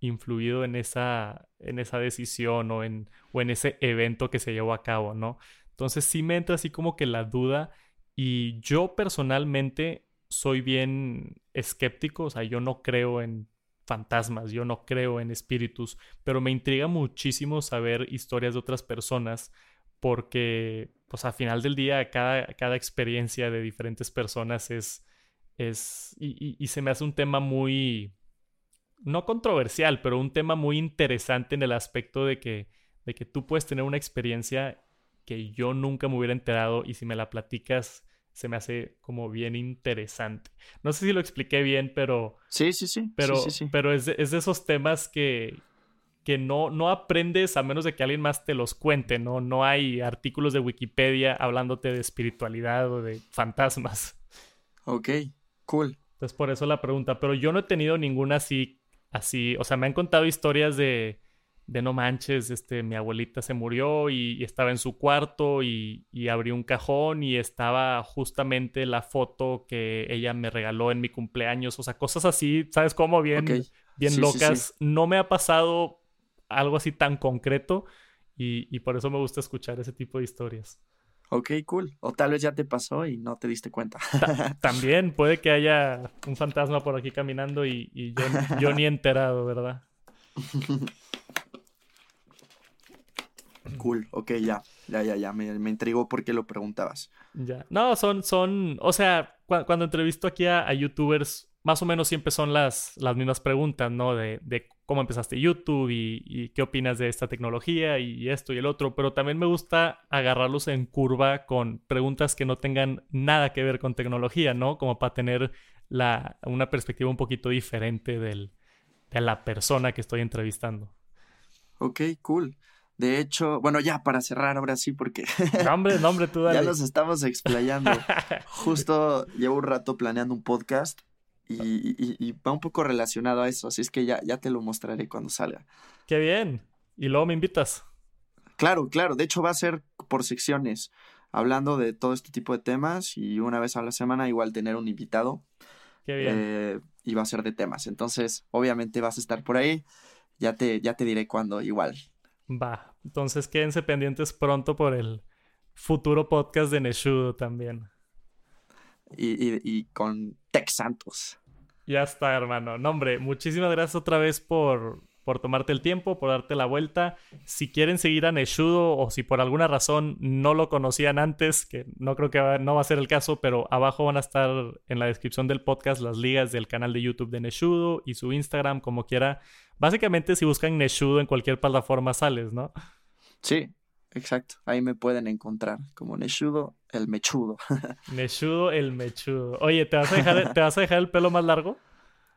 influido en esa, en esa decisión o en, o en ese evento que se llevó a cabo, ¿no? Entonces sí me entra así como que la duda y yo personalmente soy bien escéptico, o sea, yo no creo en fantasmas, yo no creo en espíritus, pero me intriga muchísimo saber historias de otras personas porque, pues al final del día, cada, cada experiencia de diferentes personas es, es y, se me hace un tema muy, no controversial, pero un tema muy interesante en el aspecto de que, de que tú puedes tener una experiencia que yo nunca me hubiera enterado y si me la platicas se me hace como bien interesante. No sé si lo expliqué bien, pero... Sí, sí, sí. Pero, sí, sí, pero es, de, es de esos temas que, que no, no aprendes a menos de que alguien más te los cuente, ¿no? No hay artículos de Wikipedia hablándote de espiritualidad o de fantasmas. Ok, cool. Entonces por eso la pregunta, pero yo no he tenido ninguna así, así, o sea, me han contado historias de, de no manches, este, mi abuelita se murió y, estaba en su cuarto y, y abrió un cajón y estaba justamente la foto que ella me regaló en mi cumpleaños, o sea, cosas así, ¿sabes cómo? Bien, bien locas. No me ha pasado algo así tan concreto y, y por eso me gusta escuchar ese tipo de historias. Ok, cool. O tal vez ya te pasó y no te diste cuenta. también puede que haya un fantasma por aquí caminando y, y yo, yo ni enterado, ¿verdad? Cool, ok, ya, ya, ya, ya, me, me intrigó porque lo preguntabas. Ya, no, son, son, o sea, cuando entrevisto aquí a, youtubers, más o menos siempre son las, las mismas preguntas, ¿no? De, de cómo empezaste YouTube y, qué opinas de esta tecnología y esto y el otro, pero también me gusta agarrarlos en curva con preguntas que no tengan nada que ver con tecnología, ¿no? Como para tener la, una perspectiva un poquito diferente del, de la persona que estoy entrevistando. Ok, cool. De hecho, bueno, ya para cerrar ahora sí, porque. Nombre, nombre, tú dale. Ya nos estamos explayando. Justo llevo un rato planeando un podcast y, va un poco relacionado a eso, así es que ya, ya te lo mostraré cuando salga. Qué bien. Y luego me invitas. Claro, claro. De hecho, va a ser por secciones, hablando de todo este tipo de temas y una vez a la semana igual tener un invitado. Qué bien. Eh, y va a ser de temas. Entonces, obviamente vas a estar por ahí. Ya te, ya te diré cuándo, igual. Va. Entonces quédense pendientes pronto por el futuro podcast de Neshudo también. Y, con Tex Santos. Ya está, hermano. No, hombre, muchísimas gracias otra vez por, por tomarte el tiempo, por darte la vuelta. Si quieren seguir a Neshudo o si por alguna razón no lo conocían antes, que no creo que no va a ser el caso, pero abajo van a estar en la descripción del podcast las ligas del canal de YouTube de Neshudo y su Instagram, como quiera Básicamente, si buscan Neshudo en cualquier plataforma sales, ¿no? Sí, exacto. Ahí me pueden encontrar como Neshudo el mechudo. Neshudo el mechudo. Oye, ¿te vas, a dejar, ¿te vas a dejar el pelo más largo?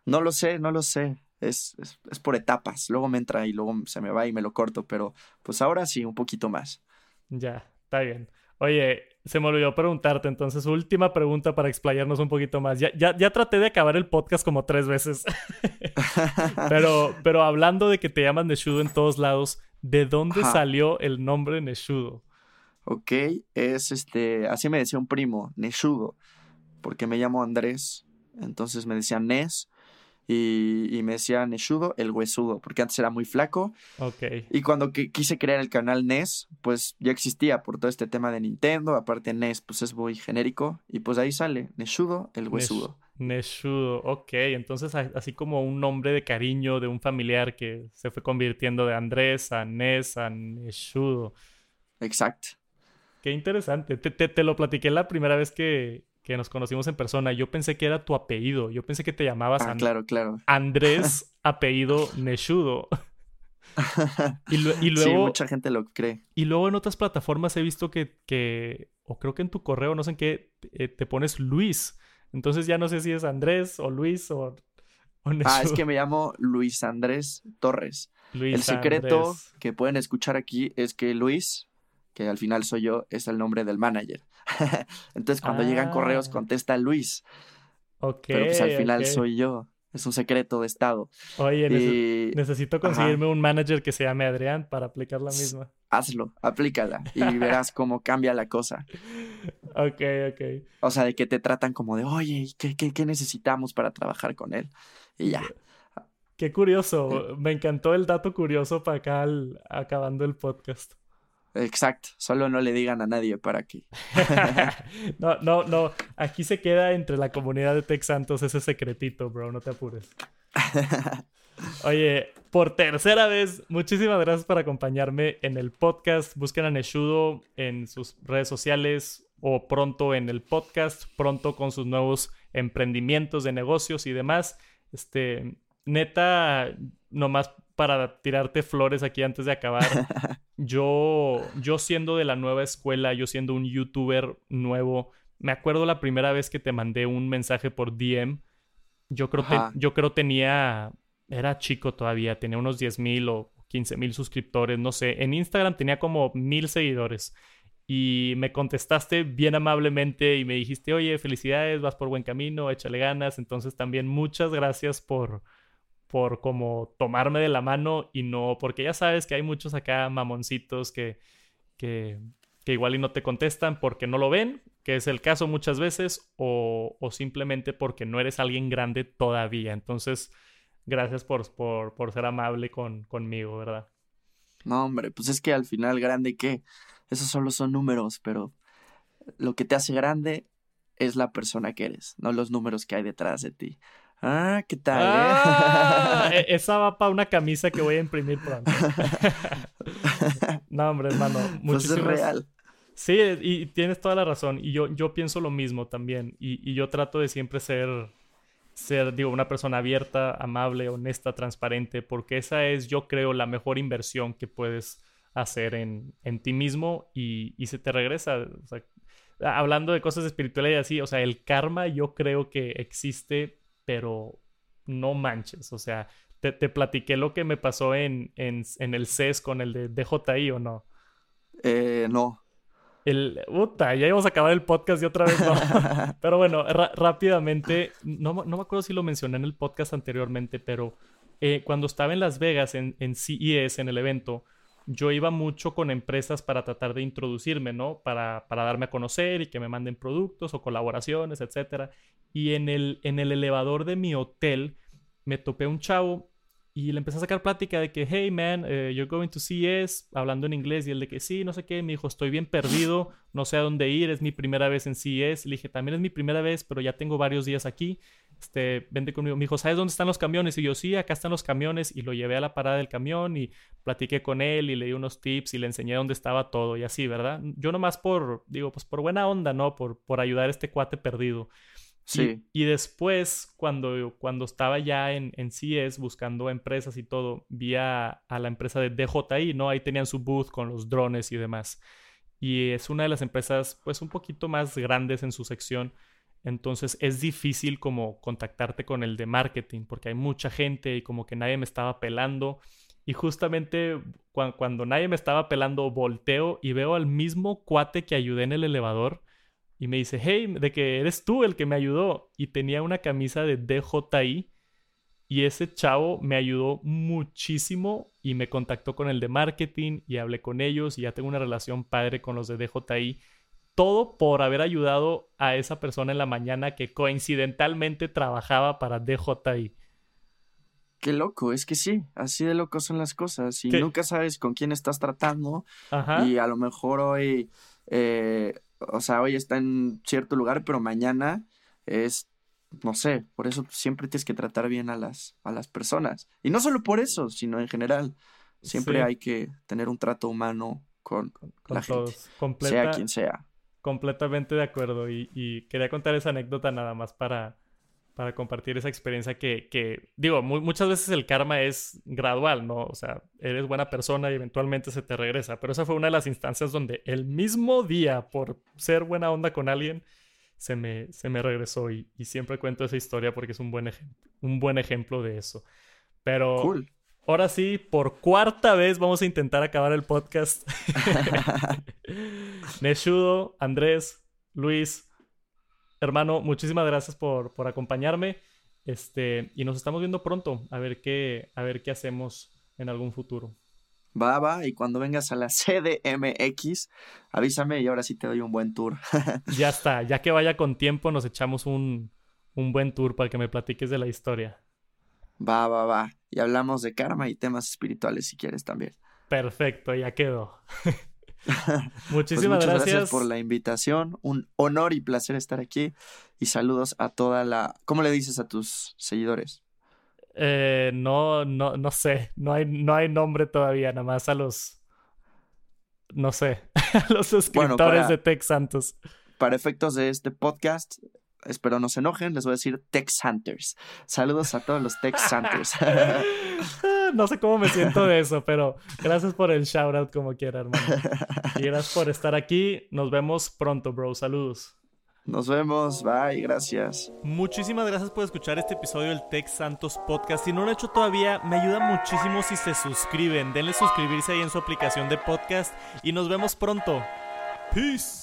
No lo sé, no lo sé. Es, es, es, por etapas. Luego me entra y luego se me va y me lo corto, pero pues ahora sí, un poquito más. Ya, está bien. Oye, se me olvidó preguntarte, entonces, última pregunta para explayarnos un poquito más. Ya, ya, ya traté de acabar el podcast como tres veces. pero, pero hablando de que te llaman Neshudo en todos lados, ¿de dónde salió el nombre Neshudo? Ok, es este, así me decía un primo, Neshudo, porque me llamo Andrés, entonces me decían Nes, y, me decía Neshudo el huesudo, porque antes era muy flaco. Ok. Y cuando quise crear el canal NES, pues ya existía por todo este tema de Nintendo. Aparte, NES, pues es muy genérico. Y pues ahí sale Neshudo el huesudo. Neshudo, ok. Entonces, así como un nombre de cariño de un familiar que se fue convirtiendo de Andrés a Nes a Neshudo. Exacto. Qué interesante. Te, te, te lo platiqué la primera vez que, que nos conocimos en persona, yo pensé que era tu apellido. Yo pensé que te llamabas ah, claro, claro. Andrés apellido Neshudo. y, luego, sí, mucha gente lo cree. Y luego en otras plataformas he visto que, que o creo que en tu correo, no sé en qué, eh, te pones Luis. Entonces ya no sé si es Andrés o Luis o, Ah, es que me llamo Luis Andrés Torres. Luis El secreto que pueden escuchar aquí es que Luis, que al final soy yo, es el nombre del manager. Entonces, cuando llegan correos, ah. contesta Luis. Ok. Pero pues al final soy yo. Es un secreto de Estado. Oye, necesito conseguirme un manager que se llame Adrián para aplicar la misma. Hazlo, aplícala y verás cómo cambia la cosa. Ok, ok. O sea, de que te tratan como de, oye, ¿qué, qué, qué necesitamos para trabajar con él? Y ya. Qué curioso. Me encantó el dato curioso para acá acabando el podcast. Exacto, solo no le digan a nadie para qué. no, no, no. Aquí se queda entre la comunidad de Tex Santos ese secretito, bro. No te apures. Oye, por tercera vez, muchísimas gracias por acompañarme en el podcast. Busquen a Neshudo en sus redes sociales o pronto en el podcast, pronto con sus nuevos emprendimientos, de negocios y demás. Este, neta, nomás para tirarte flores aquí antes de acabar, yo, yo siendo de la nueva escuela, yo siendo un youtuber nuevo, me acuerdo la primera vez que te mandé un mensaje por DM. Yo creo, que yo creo tenía, era chico todavía, tenía unos 10 mil o 15 mil suscriptores, no sé. En Instagram tenía como mil seguidores. Y me contestaste bien amablemente y me dijiste, oye, felicidades, vas por buen camino, échale ganas. Entonces también muchas gracias por, por como tomarme de la mano y no, porque ya sabes que hay muchos acá mamoncitos que, que, que igual y no te contestan porque no lo ven, que es el caso muchas veces, o, o simplemente porque no eres alguien grande todavía. Entonces, gracias por, por, por ser amable con, conmigo, ¿verdad? No, hombre, pues es que al final grande, ¿qué? Esos solo son números, pero lo que te hace grande es la persona que eres, no los números que hay detrás de ti. Ah, ¿qué tal? Eh? Ah, e-, esa va para una camisa que voy a imprimir pronto. no, hombre, hermano. Pues es real. Sí, y tienes toda la razón. Y yo, yo pienso lo mismo también. Y, y, yo trato de siempre ser, ser, digo, una persona abierta, amable, honesta, transparente, porque esa es, yo creo, la mejor inversión que puedes hacer en, en ti mismo y, y se te regresa. Hablando de cosas espirituales y así, o sea, el karma yo creo que existe pero no manches, o sea, te, te platiqué lo que me pasó en, en, en, el CES con el de DJI o no. Eh, no. El, puta, ya íbamos a acabar el podcast y otra vez no. pero bueno, rápidamente, no, no, me acuerdo si lo mencioné en el podcast anteriormente, pero eh, cuando estaba en Las Vegas, en, en CES, en el evento, yo iba mucho con empresas para tratar de introducirme, ¿no? Para, para darme a conocer y que me manden productos o colaboraciones, etcétera. Y en el, en el elevador de mi hotel me topé un chavo y le empecé a sacar plática de que, hey man, uh, you're going to CES, hablando en inglés, y él de que sí, no sé qué, me dijo, estoy bien perdido, no sé a dónde ir, es mi primera vez en CES. Le dije, también es mi primera vez, pero ya tengo varios días aquí, este, vente conmigo. Me dijo, ¿sabes dónde están los camiones? Y yo, sí, acá están los camiones, y lo llevé a la parada del camión y platiqué con él y le di unos tips y le enseñé dónde estaba todo y así, ¿verdad? Yo nomás por, digo, pues por buena onda, ¿no? Por, por ayudar a este cuate perdido. Sí. Y, después, cuando, cuando estaba ya en, en CES buscando empresas y todo, vi a, la empresa de DJI, ¿no? Ahí tenían su booth con los drones y demás. Y es una de las empresas, pues, un poquito más grandes en su sección. Entonces es difícil como contactarte con el de marketing, porque hay mucha gente y como que nadie me estaba pelando. Y justamente cuando nadie me estaba pelando, volteo y veo al mismo cuate que ayudé en el elevador y me dice, hey, de que eres tú el que me ayudó. Y tenía una camisa de DJI. Y ese chavo me ayudó muchísimo y me contactó con el de marketing y hablé con ellos y ya tengo una relación padre con los de DJI. Todo por haber ayudado a esa persona en la mañana que coincidentalmente trabajaba para DJI. Qué loco, es que sí, así de locos son las cosas y nunca sabes con quién estás tratando y a lo mejor hoy eh, o sea, hoy está en cierto lugar, pero mañana es, no sé, por eso siempre tienes que tratar bien a las, a las personas. Y no solo por eso, sino en general. Siempre hay que tener un trato humano con, la gente, sea quien sea. Completamente de acuerdo. Y, y quería contar esa anécdota nada más para, para compartir esa experiencia que, que digo, muchas veces el karma es gradual, ¿no? O sea, eres buena persona y eventualmente se te regresa, pero esa fue una de las instancias donde el mismo día, por ser buena onda con alguien, se me, se me regresó y, y siempre cuento esa historia porque es un buen, un buen ejemplo de eso. Pero cool. ahora sí, por cuarta vez vamos a intentar acabar el podcast. Neshudo, Andrés, Luis, hermano, muchísimas gracias por, por acompañarme. Este, y nos estamos viendo pronto a ver qué, a ver qué hacemos en algún futuro. Va, va, y cuando vengas a la CDMX, avísame y ahora sí te doy un buen tour. ya está, ya que vaya con tiempo, nos echamos un, un buen tour para que me platiques de la historia. Va, va, va. Y hablamos de karma y temas espirituales si quieres también. Perfecto, ya quedó. Muchísimas pues gracias. gracias por la invitación. Un honor y placer estar aquí. Y saludos a toda la. ¿Cómo le dices a tus seguidores? Eh, no, no, no sé. No hay, no hay nombre todavía, nada más a los. No sé. a los suscriptores de Tech Santos. Para efectos de este podcast, espero no se enojen, les voy a decir Tex Hunters. Saludos a todos los Tex Hunters. no sé cómo me siento de eso, pero gracias por el shout out como quiera, hermano. Y gracias por estar aquí. Nos vemos pronto, bro. Saludos. Nos vemos, bye, gracias. Muchísimas gracias por escuchar este episodio del Tech Santos Podcast. Si no lo han hecho todavía, me ayuda muchísimo si se suscriben. Denle suscribirse ahí en su aplicación de podcast y nos vemos pronto. Peace.